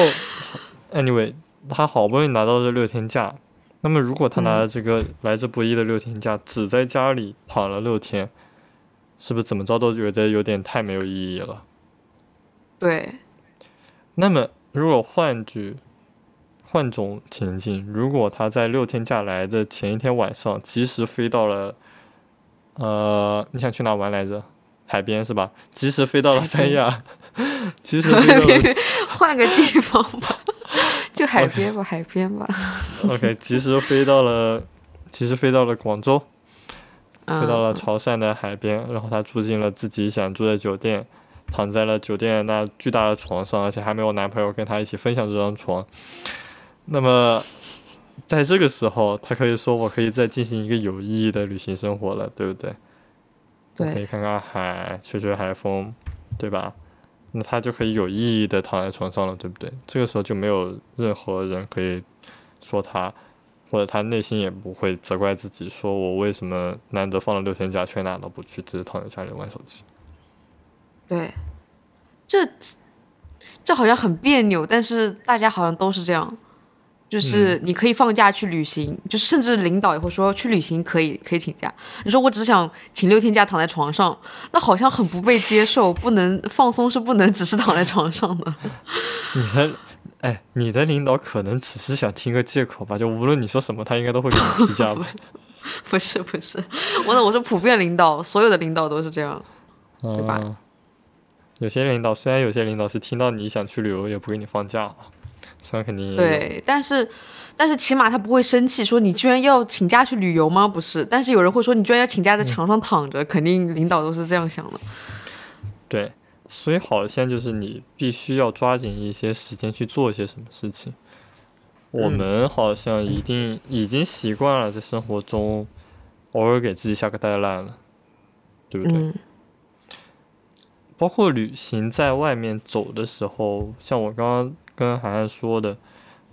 ，anyway，他好不容易拿到这六天假，那么如果他拿了这个来之不易的六天假，只在家里躺了六天，是不是怎么着都觉得有点太没有意义了？对，那么，如果换句换种情境，如果他在六天假来的前一天晚上，及时飞到了，呃，你想去哪玩来着？海边是吧？及时飞到了三亚，及时飞到了别别，换个地方吧，就海边吧，海边吧。OK，及时飞到了，及时飞到了广州，飞到了嗯潮汕的海边，然后他住进了自己想住的酒店，躺在了酒店那巨大的床上，而且还没有男朋友跟他一起分享这张床。那么，在这个时候，他可以说我可以再进行一个有意义的旅行生活了，对不对？对可以对看看海，吹吹海风，对吧？那他就可以有意义的躺在床上了，对不对？这个时候就没有任何人可以说他，或者他内心也不会责怪自己，说我为什么难得放了六天假却哪都不去，只是躺在家里玩手机。对，这这好像很别扭，但是大家好像都是这样。就是你可以放假去旅行，就甚至领导也会说去旅行可以可以请假。你说我只想请六天假躺在床上，那好像很不被接受，不能放松是不能只是躺在床上的。你的，哎，你的领导可能只是想听个借口吧，就无论你说什么，他应该都会给你批假吧。不是不是，我我说普遍领导，所有的领导都是这样。对吧嗯，有些领导虽然有些领导是听到你想去旅游也不给你放假啊，虽然肯定对，但是但是起码他不会生气，说你居然要请假去旅游吗？不是，但是有人会说你居然要请假在床上躺着，肯定领导都是这样想的。对，所以好像就是你必须要抓紧一些时间去做一些什么事情。我嗯们好像一定已经习惯了在生活中偶尔给自己下个 deadline 了，对不对？嗯包括旅行在外面走的时候，像我刚刚跟涵涵说的，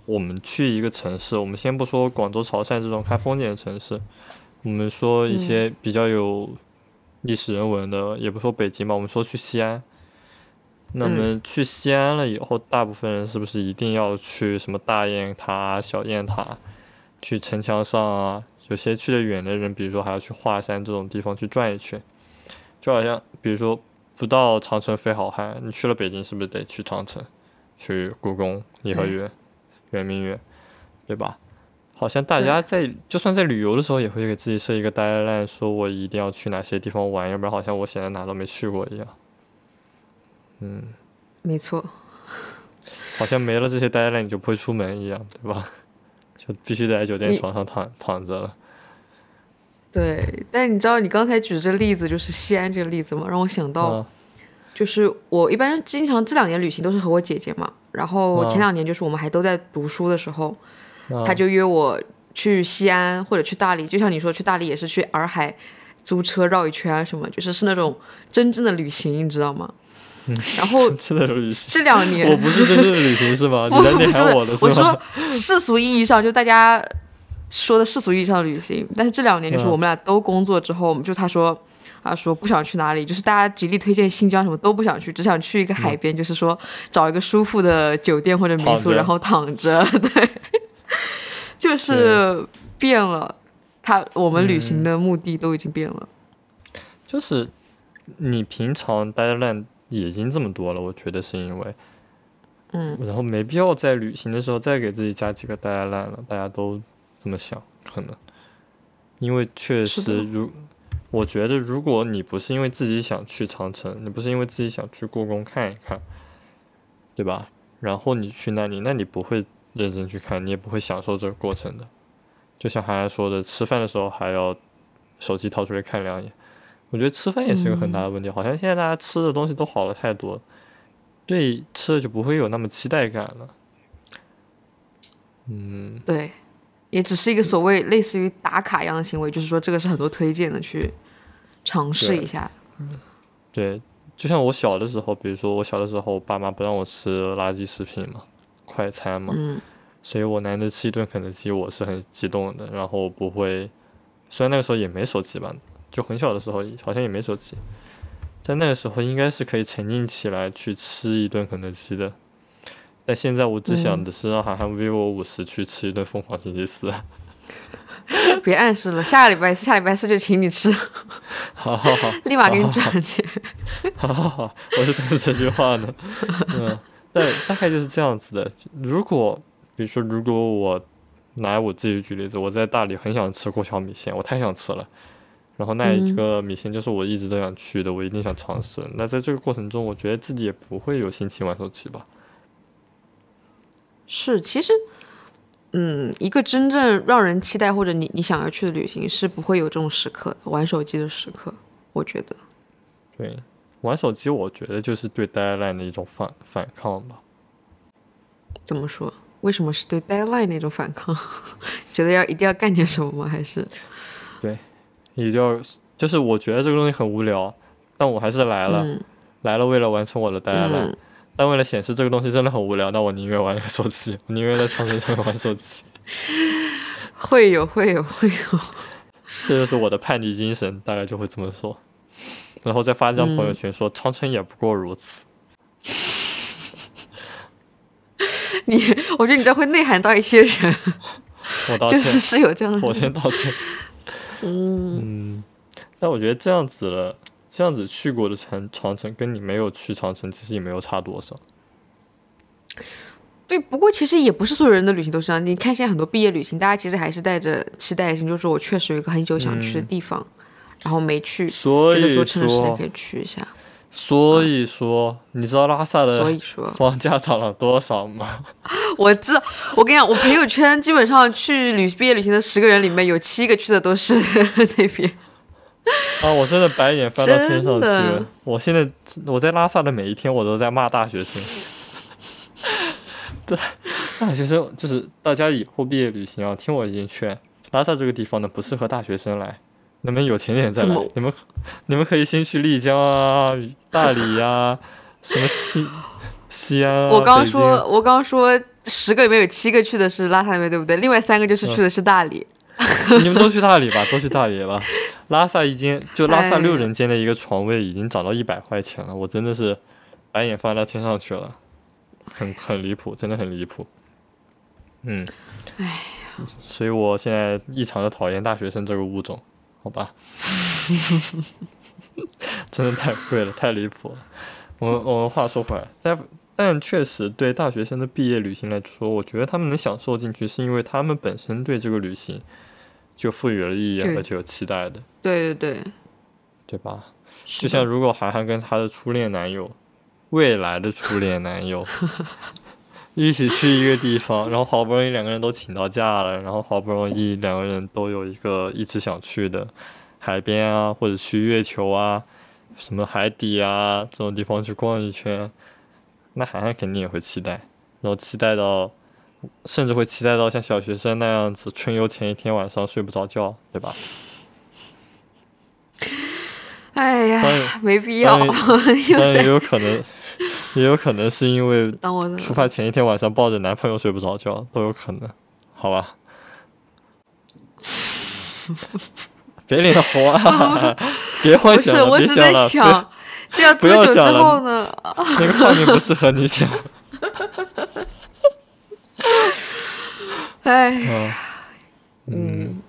我们去一个城市，我们先不说广州、潮汕这种看风景的城市，我们说一些比较有历史人文的，也不说北京吧，我们说去西安。那么去西安了以后，大部分人是不是一定要去什么大雁塔、小雁塔，去城墙上啊？有些去的远的人，比如说还要去华山这种地方去转一圈，就好像比如说不到长城非好汉，你去了北京是不是得去长城，去故宫、颐和园、圆明园，对吧？好像大家在就算在旅游的时候，也会给自己设一个 deadline，说我一定要去哪些地方玩，要不然好像我现在哪都没去过一样。嗯，没错，好像没了这些 deadline 你就不会出门一样，对吧？就必须得在酒店床上躺躺着了。对。但你知道你刚才举这个例子，就是西安这个例子吗？让我想到，嗯就是我一般经常这两年旅行都是和我姐姐嘛，然后嗯前两年就是我们还都在读书的时候，嗯她就约我去西安或者去大理，就像你说去大理也是去洱海租车绕一圈啊什么，就是是那种真正的旅行，你知道吗？然后 这两年 我不是真正的旅行是吗？你不在内不是涵我的是我？说世俗意义上，就大家说的世俗意义上的旅行，但是这两年就是嗯我们俩都工作之后，就他说。他说不想去哪里，就是大家极力推荐新疆什么都不想去，只想去一个海边，就是说找一个舒服的酒店或者民宿，然后躺着。对，就是变了。他我们旅行的目的都已经变了。就是你平常 deadline 已经这么多了，我觉得是因为，嗯，然后没必要在旅行的时候再给自己加几个 deadline 了，大家都这么想，可能，因为确实如。我觉得，如果你不是因为自己想去长城，你不是因为自己想去故宫看一看，对吧？然后你去那里，那你不会认真去看，你也不会享受这个过程的。就像涵涵说的，吃饭的时候还要手机掏出来看两眼。我觉得吃饭也是一个很大的问题，好像现在大家吃的东西都好了太多，对吃的就不会有那么期待感了。嗯，对，也只是一个所谓类似于打卡一样的行为，就是说这个是很多推荐的，去尝试一下。对，就像我小的时候，比如说我小的时候，我爸妈不让我吃垃圾食品嘛，快餐嘛，嗯所以我难得吃一顿肯德基，我是很激动的。然后不会，虽然那个时候也没手机吧，就很小的时候好像也没手机，在那个时候应该是可以沉浸起来去吃一顿肯德基的。但现在我只想的是让韩寒 vivo 五十去吃一顿疯狂星期四。别暗示了，下个礼拜四，下礼拜四就请你吃，好好好，立马给你转钱。好好 好，我是等着这句话呢。嗯，但大概就是这样子的。如果比如说，如果我拿我自己举例子，我在大理很想吃过桥米线，我太想吃了。然后那一个米线就是我一直都想去的，我一定想尝试。那在这个过程中，我觉得自己也不会有心情玩手机吧。是，其实，嗯，一个真正让人期待或者你你想要去的旅行是不会有这种时刻的，玩手机的时刻，我觉得。对，玩手机我觉得就是对 deadline 的一种反反抗吧。怎么说？为什么是对 deadline 那种反抗？觉得要一定要干点什么吗？还是一定要就是我觉得这个东西很无聊，但我还是来了，嗯来了为了完成我的待来。嗯，但为了显示这个东西真的很无聊，那我宁愿玩个手机，我宁愿在长城上面玩手机。会有会有会有，这就是我的叛逆精神，大概就会这么说。然后再发一张朋友圈说，长城也不过如此。你我觉得你这样会内涵到一些人，我道歉，就是是有这样的我，先道歉。嗯，嗯，但我觉得这样子了，这样子去过的长长城，跟你没有去长城，其实也没有差多少。对。不过其实也不是所有人的旅行都是这样，你看现在很多毕业旅行，大家其实还是带着期待心，就是我确实有一个很久想去的地方，然后没去，所以说趁着时间可，以去一下。所以说，你知道拉萨的 所以说，房价涨了多少吗？我知道，我跟你讲，我朋友圈基本上去旅毕业旅行的十个人里面有七个去的都是 那边。啊，我真的白眼翻到天上去了。我现在我在拉萨的每一天，我都在骂大学生。对，大学生就是大家以后毕业旅行啊，听我一句劝，拉萨这个地方呢不适合大学生来，你们有钱点再来。你们你们可以先去丽江啊、大理呀、什么西西安啊。我刚刚说，我刚刚说十个里面有七个去的是拉萨那边，对不对？另外三个就是去的是大理。你们都去大理吧，都去大理吧。拉萨一间就拉萨哎六人间的一个床位已经涨到一百块钱了，我真的是白眼翻到天上去了，很很离谱，真的很离谱。嗯，哎所以我现在异常的讨厌大学生这个物种，好吧？真的太贵了，太离谱了。我们我们话说回来，但但确实对大学生的毕业旅行来说，我觉得他们能享受进去，是因为他们本身对这个旅行就赋予了意义，对。而且有期待的，对对对，对吧？就像如果韩寒跟她的初恋男友，未来的初恋男友，一起去一个地方，然后好不容易两个人都请到假了，然后好不容易两个人都有一个一直想去的海边啊，或者去月球啊，什么海底啊这种地方去逛一圈，那涵涵肯定也会期待，然后期待到，甚至会期待到像小学生那样子，春游前一天晚上睡不着觉，对吧？哎呀，没必要，当 又当然也有可能，也有可能是因为出发前一天晚上抱着男朋友睡不着觉，都有可能，好吧？别脸红啊！别幻，想了，在想，这要不多久之后呢？那个画面不适合你想。哎，嗯嗯，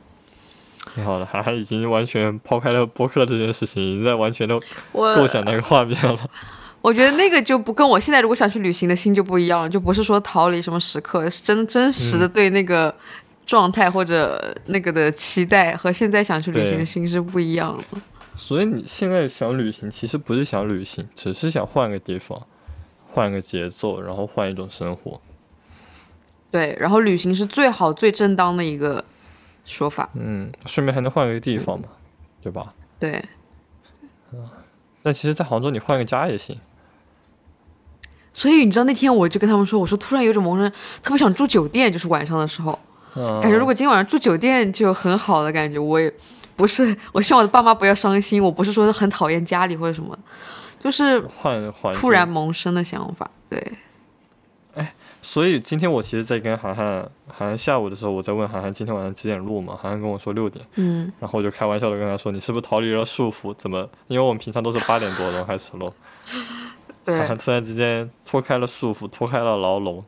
挺好的，涵涵已经完全抛开了播客这件事情，已经在完全的我构想那个画面了。我觉得那个就不跟我现在如果想去旅行的心就不一样了，就不是说逃离什么时刻，是真真实嗯的对那个状态或者那个的期待和现在想去旅行的心是不一样的。所以你现在想旅行，其实不是想旅行，只是想换个地方，换个节奏，然后换一种生活。对，然后旅行是最好最正当的一个说法。嗯，顺便还能换个地方嘛，对吧？对，但其实，在杭州你换个家也行。所以你知道那天我就跟他们说，我说突然有种萌生，特别想住酒店，就是晚上的时候，嗯，感觉如果今天晚上住酒店就很好的感觉。我也不是，我希望我的爸妈不要伤心，我不是说很讨厌家里或者什么，就是突然，萌生的想法。对，所以今天我其实，在跟涵涵，涵涵下午的时候，我在问涵涵今天晚上几点录嘛，涵涵跟我说六点，嗯，然后我就开玩笑的跟他说，你是不是逃离了束缚？怎么？因为我们平常都是八点多钟开始录，对涵涵，突然之间脱开了束缚，脱开了牢笼，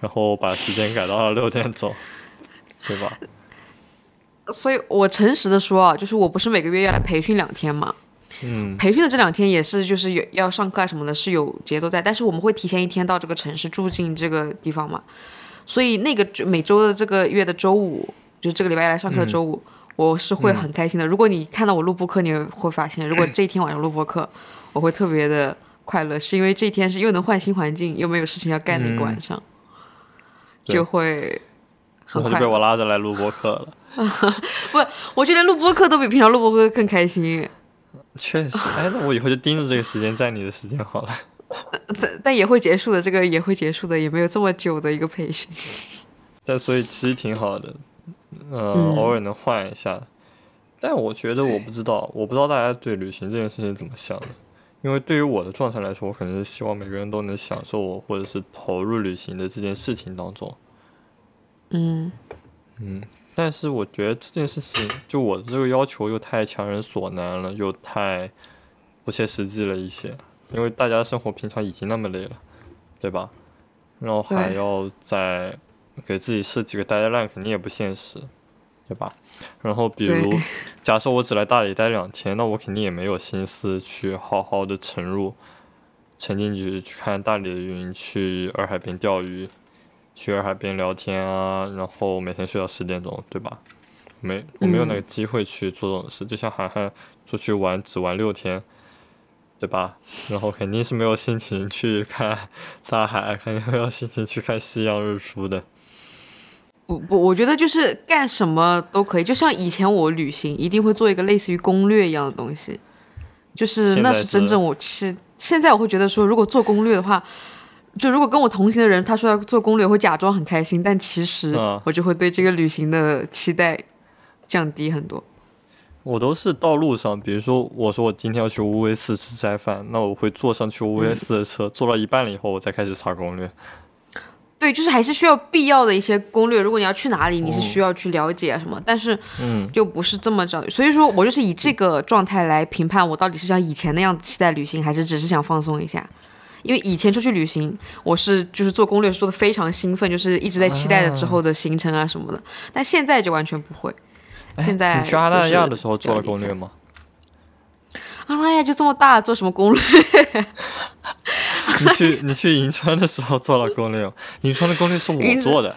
然后把时间改到了六点钟，对吧？所以我诚实的说啊，就是我不是每个月要来培训两天嘛，嗯培训的这两天也是就是有要上课啊什么的，是有节奏在，但是我们会提前一天到这个城市住进这个地方嘛，所以那个每周的这个月的周五，就这个礼拜来上课的周五，我是会很开心的。如果你看到我录播课，你会发现，如果这一天晚上录播课，我会特别的快乐，是因为这一天是又能换新环境，又没有事情要干的一个晚上，对就会很快就被我拉着来录播课了。不我觉得录播课都比平常录播课更开心。确实，哎，那我以后就盯着这个时间占你的时间好了。但但也会结束的，这个也会结束的，也没有这么久的一个培训。但所以其实挺好的，呃，嗯偶尔能换一下，但我觉得我不知道，我不知道大家对旅行这件事情怎么想的。因为对于我的状态来说，我可能是希望每个人都能享受我或者是投入旅行的这件事情当中。嗯嗯，但是我觉得这件事情，就我的这个要求又太强人所难了，又太不切实际了一些。因为大家生活平常已经那么累了，对吧？然后还要再给自己设几个 deadline，肯定也不现实，对吧？然后比如，假设我只来大理待两天，那我肯定也没有心思去好好的沉入、沉进去去看大理的云，去洱海边钓鱼，去洱海边聊天啊，然后每天睡到十点钟，对吧？没，我没有那个机会去做这种事。就像涵涵出去玩只玩六天，对吧？然后肯定是没有心情去看大海，肯定没有心情去看夕阳日出的。不不，我觉得就是干什么都可以，就像以前我旅行一定会做一个类似于攻略一样的东西，就是那是真正我吃。现在我会觉得说，如果做攻略的话，就如果跟我同行的人他说要做攻略，会假装很开心，但其实嗯我就会对这个旅行的期待降低很多。我都是到路上，比如说我说我今天要去乌维寺吃斋饭，那我会坐上去乌维寺的车，坐到一半了以后，我再开始查攻略。对，就是还是需要必要的一些攻略。如果你要去哪里，你是需要去了解啊什么，但是嗯，就不是这么着。所以说我就是以这个状态来评判我到底是像以前那样期待旅行，还是只是想放松一下。因为以前出去旅行，我是就是做攻略做的非常兴奋，就是一直在期待着之后的行程啊什么的。但现在就完全不会。现在哎你去阿那亚的时候做了攻略吗？阿那亚就这么大，做什么攻略？你去 你去银川的时候做了攻略？银川的攻略是我做的。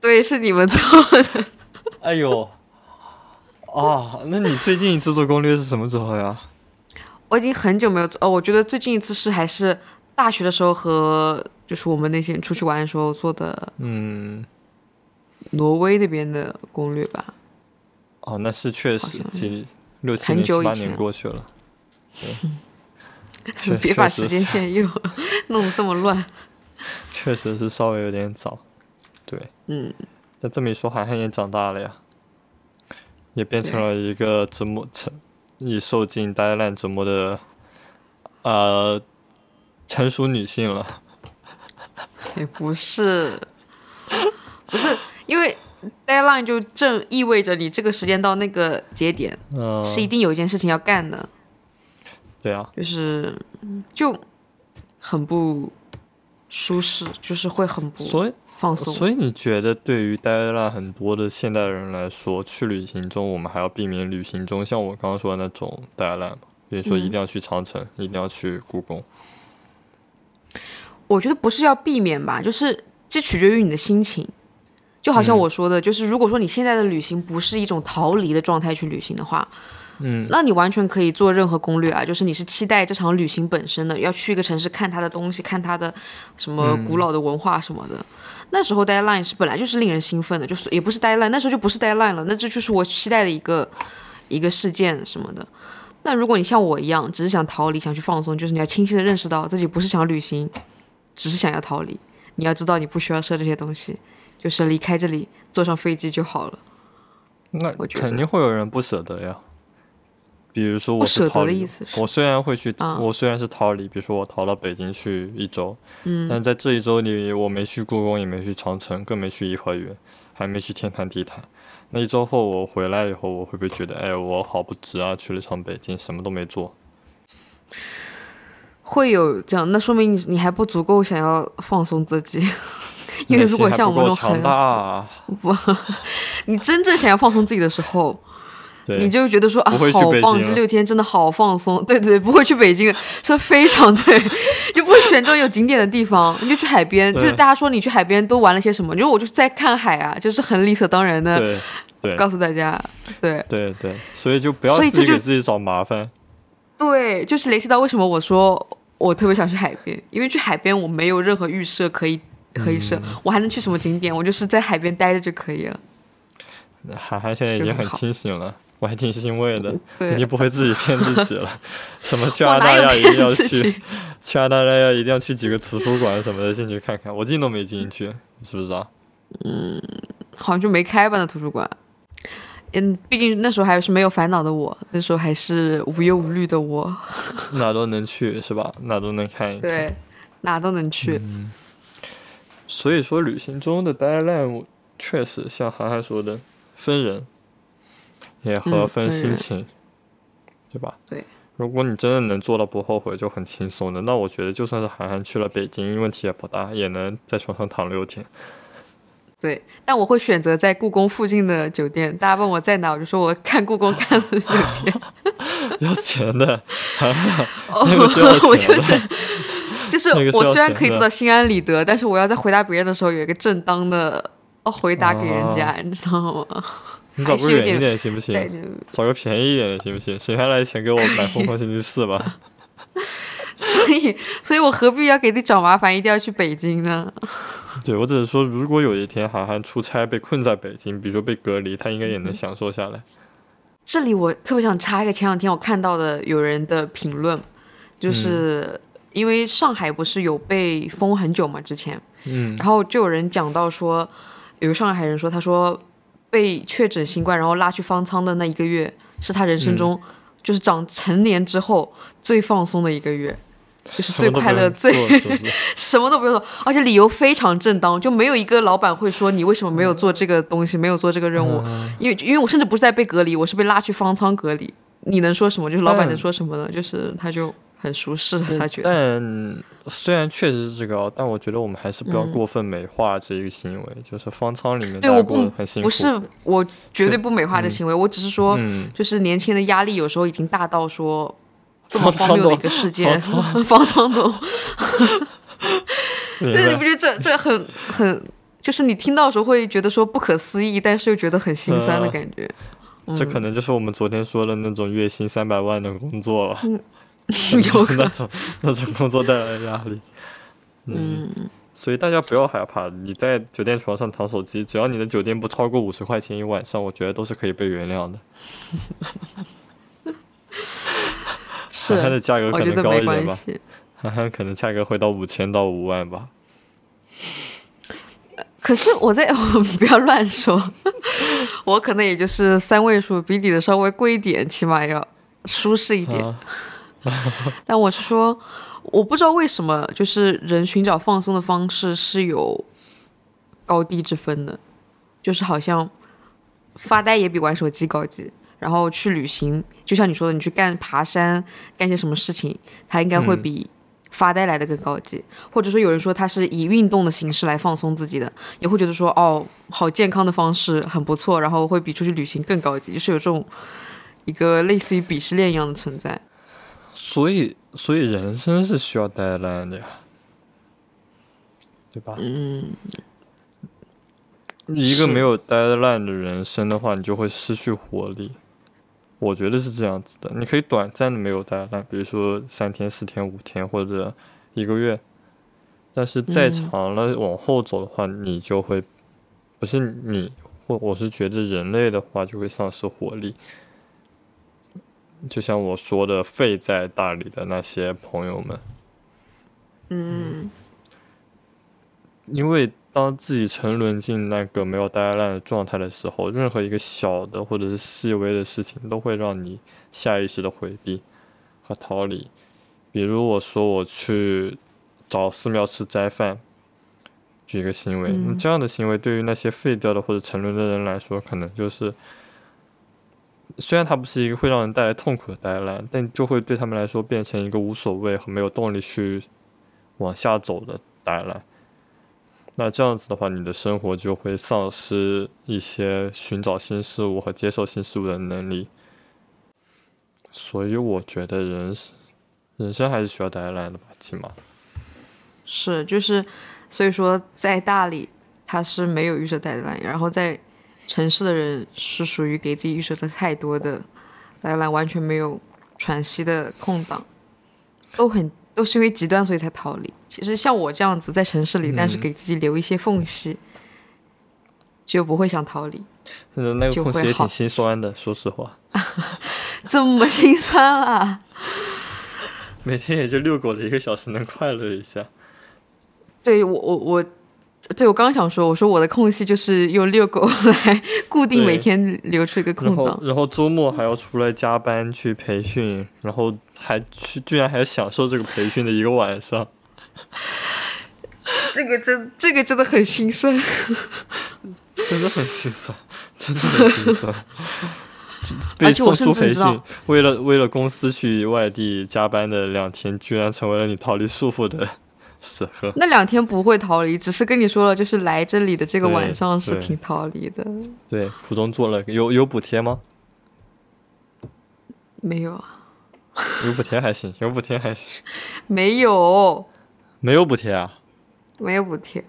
对，是你们做的。哎呦，啊，那你最近一次做攻略是什么时候呀？我已经很久没有做，哦，我觉得最近一次是还是大学的时候和就是我们那些人出去玩的时候做的嗯，挪威那边的攻略吧。哦，那是确实几六七很年、七八年过去了。对，别把时间线又 弄得这么乱。确实是稍微有点早。对，嗯，那这么一说，涵涵也长大了呀，也变成了一个折磨成已受尽呆烂折磨的呃成熟女性了。也不是，不是，因为 deadline 就正意味着你这个时间到那个节点嗯、是一定有一件事情要干的，对啊，就是就很不舒适，就是会很不所以放松。所以你觉得对于呆烂很多的现代人来说，去旅行中我们还要避免旅行中像我刚刚说的那种呆烂吗？比如说一定要去长城，一定要去故宫。我觉得不是要避免吧，就是这取决于你的心情。就好像嗯我说的，就是如果说你现在的旅行不是一种逃离的状态去旅行的话，嗯，那你完全可以做任何攻略啊。就是你是期待这场旅行本身的，要去一个城市看它的东西，看它的什么嗯古老的文化什么的。那时候 deadline 是本来就是令人兴奋的，就是也不是 deadline，那时候就不是 deadline 了，那这就是我期待的一个一个事件什么的。那如果你像我一样，只是想逃离，想去放松，就是你要清晰的认识到自己不是想旅行，只是想要逃离。你要知道，你不需要设这些东西，就是离开这里，坐上飞机就好了。那肯定会有人不舍得呀。比如说我是逃离的意思是我虽然会去，啊我虽然是逃离，比如说我逃到北京去一周，嗯，但在这一周里，我没去故宫，也没去长城，更没去颐和园，还没去天坛地坛。那一周后我回来以后，我会不会觉得，哎，我好不值啊？去了趟北京，什么都没做。会有这样，那说明你你还不足够想要放松自己。因为如果像我们这种很啊，不，你真正想要放松自己的时候，对，你就觉得说啊好棒，这六天真的好放松。对对，不会去北京，说得非常 对，就不会选这种有景点的地方，你就去海边。就是大家说你去海边都玩了些什么？因为我就是在看海啊，就是很理所当然的告诉大家。对对对，所以就不要所以这就自己给自己找麻烦。对，就是联系到为什么我说我特别想去海边，因为去海边我没有任何预设可以可以设，嗯我还能去什么景点？我就是在海边待着就可以了。涵涵现在已经很清醒了，我还挺欣慰的，已对经，不会自己骗自己了。什么去澳大利亚一定要去去己？，去阿那亚一定要去几个图书馆什么的进去看看，我进都没进去，你知不知道？好像就没开吧那图书馆。嗯，毕竟那时候还是没有烦恼的我，那时候还是无忧无虑的我，哪都能去是吧？哪都能看一看。对，哪都能去。所以说，旅行中的 deadline 确实像涵涵说的，分人，也和嗯分心情，对吧？对。如果你真的能做到不后悔，就很轻松的。那我觉得，就算是涵涵去了北京，问题也不大，也能在床上躺六天。对，但我会选择在故宫附近的酒店。大家问我在哪，我就说我看故宫看了六天。要钱的，我钱就是 就是我虽然可以做到心安理得，但是我要在回答别人的时候有一个正当的哦回答给人家，你知道吗？你找个远一点行不行？找个便宜一点的行不行？省下来的钱给我买《疯狂星期四》吧。所以所以我何必要给你找麻烦，一定要去北京呢？对我只是说，如果有一天韩寒出差被困在北京，比如说被隔离，他应该也能享受下来。这里我特别想插一个，前两天我看到的有人的评论，就是因为上海不是有被封很久嘛，之前，嗯然后就有人讲到说，有个上海人说，他说被确诊新冠，然后拉去方舱的那一个月，是他人生中、就是长成年之后最放松的一个月，就是最快乐、最？什么都不用做，而且理由非常正当，就没有一个老板会说你为什么没有做这个东西，没有做这个任务，因为因为我甚至不是在被隔离，我是被拉去方舱隔离，你能说什么？就是老板能说什么呢？就是他就很舒适，他觉得。但虽然确实是这个哦，但我觉得我们还是不要嗯过分美化这一个行为，就是方舱里面对我不很辛苦。不是我绝对不美化这行为，我只是说，嗯，就是年轻人的压力有时候已经大到说这么荒谬的一个事件，方舱 都，明对，你不觉得这这很很，就是你听到的时候会觉得说不可思议，但是又觉得很心酸的嗯感觉。这可能就是我们昨天说的那种月薪三百万的工作了，有就是那种那种工作带来的压力。嗯，所以大家不要害怕，你在酒店床上躺手机，只要你的酒店不超过五十块钱一晚上，我觉得都是可以被原谅的。是它的价格我可能高一点吧，关系。涵涵可能价格会到五千到五万吧。可是我在，我不要乱说，我可能也就是三位数，比你的稍微贵一点，起码要舒适一点。啊，但我是说，我不知道为什么，就是人寻找放松的方式是有高低之分的，就是好像发呆也比玩手机高级，然后去旅行，就像你说的，你去干爬山，干些什么事情，它应该会嗯比发呆来的更高级。或者说有人说他是以运动的形式来放松自己的，也会觉得说哦，好健康的方式很不错，然后会比出去旅行更高级，就是有这种一个类似于鄙视链一样的存在。所以所以人生是需要 deadline 的呀，对吧？嗯。一个没有 deadline 的人生的话，你就会失去活力。我觉得是这样子的，你可以短暂的没有 deadline，比如说三天、四天、五天或者一个月，但是再长了往后走的话，你就会不是你，或我是觉得人类的话就会丧失活力。就像我说的，废在大理的那些朋友们，嗯，因为当自己沉沦进那个没有 deadline 的状态的时候，任何一个小的或者是细微的事情都会让你下意识的回避和逃离。比如我说我去找寺庙吃斋饭，举一个行为，那嗯这样的行为对于那些废掉的或者沉沦的人来说，可能就是虽然它不是一个会让人带来痛苦的 deadline，但就会对他们来说变成一个无所谓和没有动力去往下走的 deadline。那这样子的话，你的生活就会丧失一些寻找新事物和接受新事物的能力。所以我觉得人人生还是需要带来的吧，起码。是，就是，所以说在大理他是没有预设带来然后在城市的人是属于给自己预设的太多的 deadline，完全没有喘息的空档，都很都是因为极端所以才逃离。其实像我这样子在城市里，但是嗯给自己留一些缝隙，就不会想逃离。那那个就会好空隙也挺心酸的，说实话，这么心酸啊！每天也就遛狗了一个小时，能快乐一下。对我我我对我刚刚想说，我说我的空隙就是用遛狗来 固定每天留出一个空档。然后周末还要出来加班去培训，然后还去居然还要享受这个培训的一个晚上，这个真这个真的很心酸。真的很心酸，真的很心酸。被送出培训，为了为了公司去外地加班的两天，居然成为了你逃离束缚的那两天不会逃离，只是跟你说了，就是来这里的这个晚上是挺逃离的。对，普通做了有有补贴吗？没有啊，有补贴还行，有补贴还行，没有，没有补贴啊。没有补贴。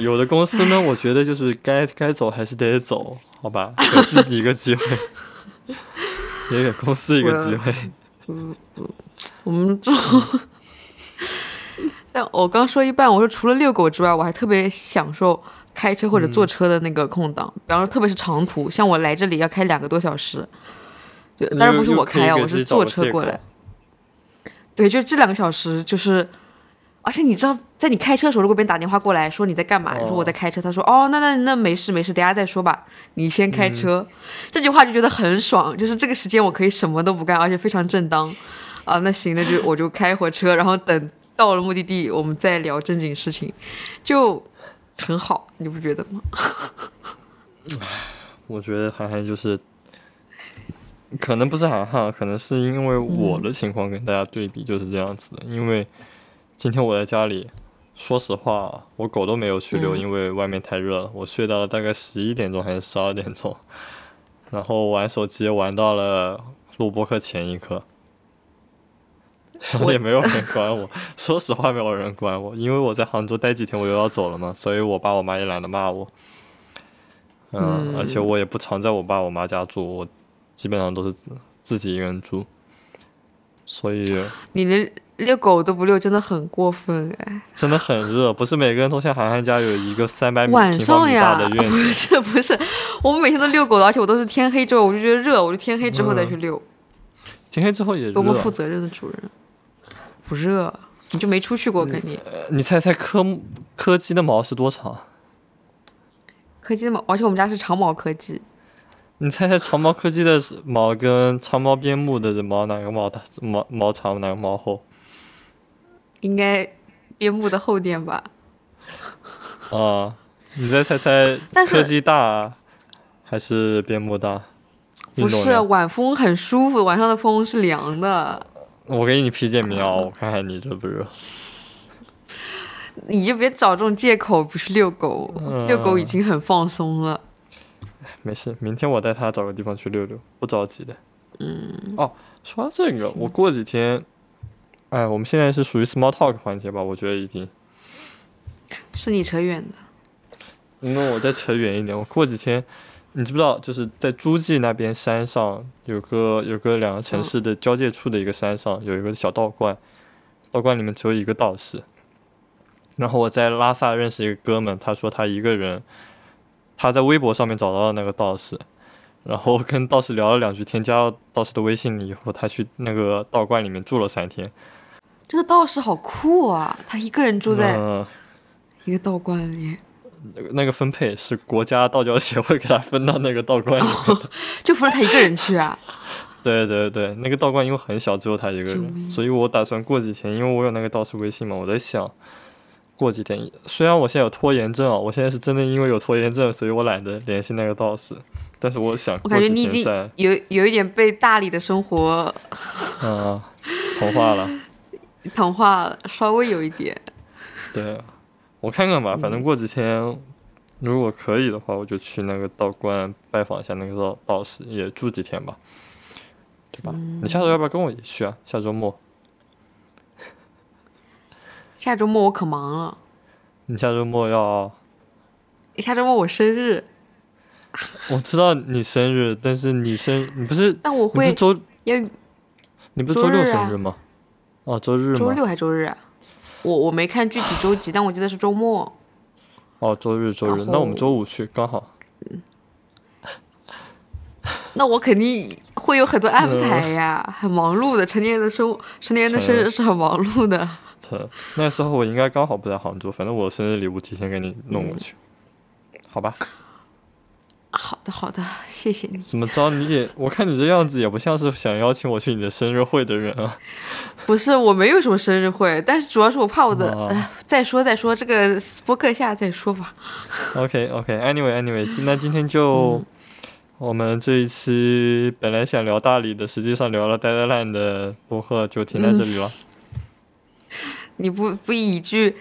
有的公司呢，我觉得就是该该走还是得走，好吧，给自己一个机会，也 给公司一个机会。嗯我们这种，但我刚说一半，我说除了遛狗之外，我还特别享受开车或者坐车的那个空档，比方说特别是长途，像我来这里要开两个多小时，就当然不是我开啊，我是坐车过来。。对，就这两个小时，就是，而且你知道，在你开车的时候，如果别人打电话过来说你在干嘛，你说我在开车，他说哦，那那那没事没事，等下再说吧，你先开车。这句话就觉得很爽，就是这个时间我可以什么都不干，而且非常正当。啊，那行，那就我就开会车，然后等到了目的地，我们再聊正经事情，就很好，你不觉得吗？我觉得涵涵就是，可能不是涵涵，可能是因为我的情况跟大家对比就是这样子的。因为今天我在家里，说实话，我狗都没有去遛，嗯因为外面太热了。我睡到了大概十一点钟还是十二点钟，然后玩手机玩到了录播课前一刻。然后我也没有人管我，说实话，没有人管我，因为我在杭州待几天，我又要走了嘛，所以我爸我妈也懒得骂我。嗯，而且我也不常在我爸我妈家住，我基本上都是自自己一个人住，所以 你连遛狗都不遛，真的很过分哎！真的很热。不是每个人都像涵涵家有一个三百米晚平方米大，的院子 不，是不是，我们每天都遛狗的，而且我都是天黑之后我就觉得热，我就天黑之后再去遛，天黑之后也热多。么负责任的主人，不热，你就没出去过，肯定。你猜猜柯柯基的毛是多长？柯基的毛，而且我们家是长毛柯基，你猜猜长毛柯基的毛跟长毛边牧的毛哪个毛大毛毛长哪个毛厚？应该边牧的厚点吧？啊，你再猜猜柯基大还是边牧大？不是，晚风很舒服，晚上的风是凉的，我给你披件棉袄，我看看你热不热。你就别找这种借口不去遛狗，嗯遛狗已经很放松了。没事，明天我带他找个地方去溜溜，不着急的。嗯。哦，说到这个，我过几天，哎，我们现在是属于 small talk 环节吧？我觉得已经。是你扯远的，那我再扯远一点，我过几天，你知不知道，就是在诸暨那边山上有个有个两个城市的交界处的一个山上有一个小道观，道观里面只有一个道士。然后我在拉萨认识一个哥们，他说他一个人，他在微博上面找到了那个道士，然后跟道士聊了两句，添加了道士的微信以后，他去那个道观里面住了三天。这个道士好酷啊！他一个人住在嗯一个道观里，那个那个分配是国家道教协会给他分到那个道观里。就扶着他一个人去啊。对对对，那个道观因为很小，只有他一个人，所以我打算过几天，因为我有那个道士微信嘛，我在想，过几天，虽然我现在有拖延症啊，我现在是真的因为有拖延症，所以我懒得联系那个道士，但是我想我感觉你已经，有有一点被大理的生活嗯，同化了。同化了，稍微有一点。对，我看看吧，反正过几天，如果可以的话，我就去那个道观拜访一下那个道道士，也住几天吧，对吧？你下周要不要跟我一起去啊？下周末，下周末我可忙了，你下周末要。下周末我生日，我知道你生日，但是你生你不是 但我会你不是周要你不是周六生日吗？哦，周日吗？周六还周日啊？我我没看具体周 几，但我记得是周末。哦，周日周日，那我们周五去刚好。嗯那我肯定会有很多安排呀，很忙碌的。成年人的生，成年人的生日是很忙碌的。是那时候我应该刚好不在杭州，反正我生日礼物提前给你弄过去，好吧？好的好的，谢谢你。怎么着你也，我看你这样子也不像是想邀请我去你的生日会的人啊。不是我没有什么生日会，但是主要是我怕我的，哦哎，再说再说，这个播客下再说吧。OK OK，Anyway Anyway，那今天就、我们这一期本来想聊大理的，实际上聊了呆呆烂的播客就停在这里了。你不不以一句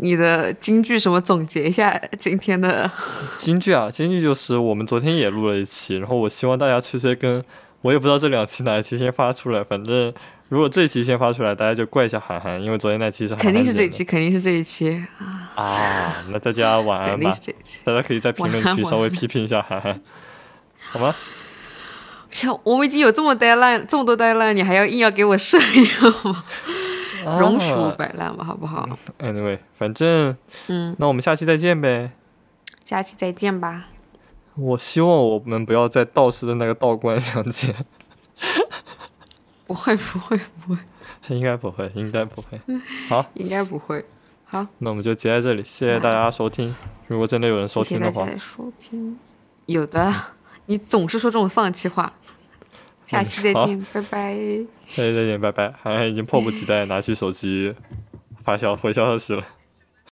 你的金句什么总结一下今天的？金句啊，金句就是我们昨天也录了一期，然后我希望大家催催更，我也不知道这两期哪一期先发出来，反正如果这一期先发出来，大家就怪一下涵涵，因为昨天那期是肯定是这一期，肯定是这一期，啊。那大家晚安吧。大家可以在评论区稍微批评一下涵涵，好吗？像我们已经有这么呆烂，这么多呆烂，你还要硬要给我设一个吗？容恕啊摆烂吧，好不好？Anyway，反正嗯，那我们下期再见呗。下期再见吧。我希望我们不要在道士的那个道观相见，不会，不会，不会，应该不会，应该不会。好应该不会。好，那我们就结在这里，谢谢大家收听。如果真的有人收听的话谢谢大家，收听。有的，你总是说这种丧气话。下期 再见，拜拜。下期再见，拜拜。涵涵已经迫不及待拿起手机发消回消息了。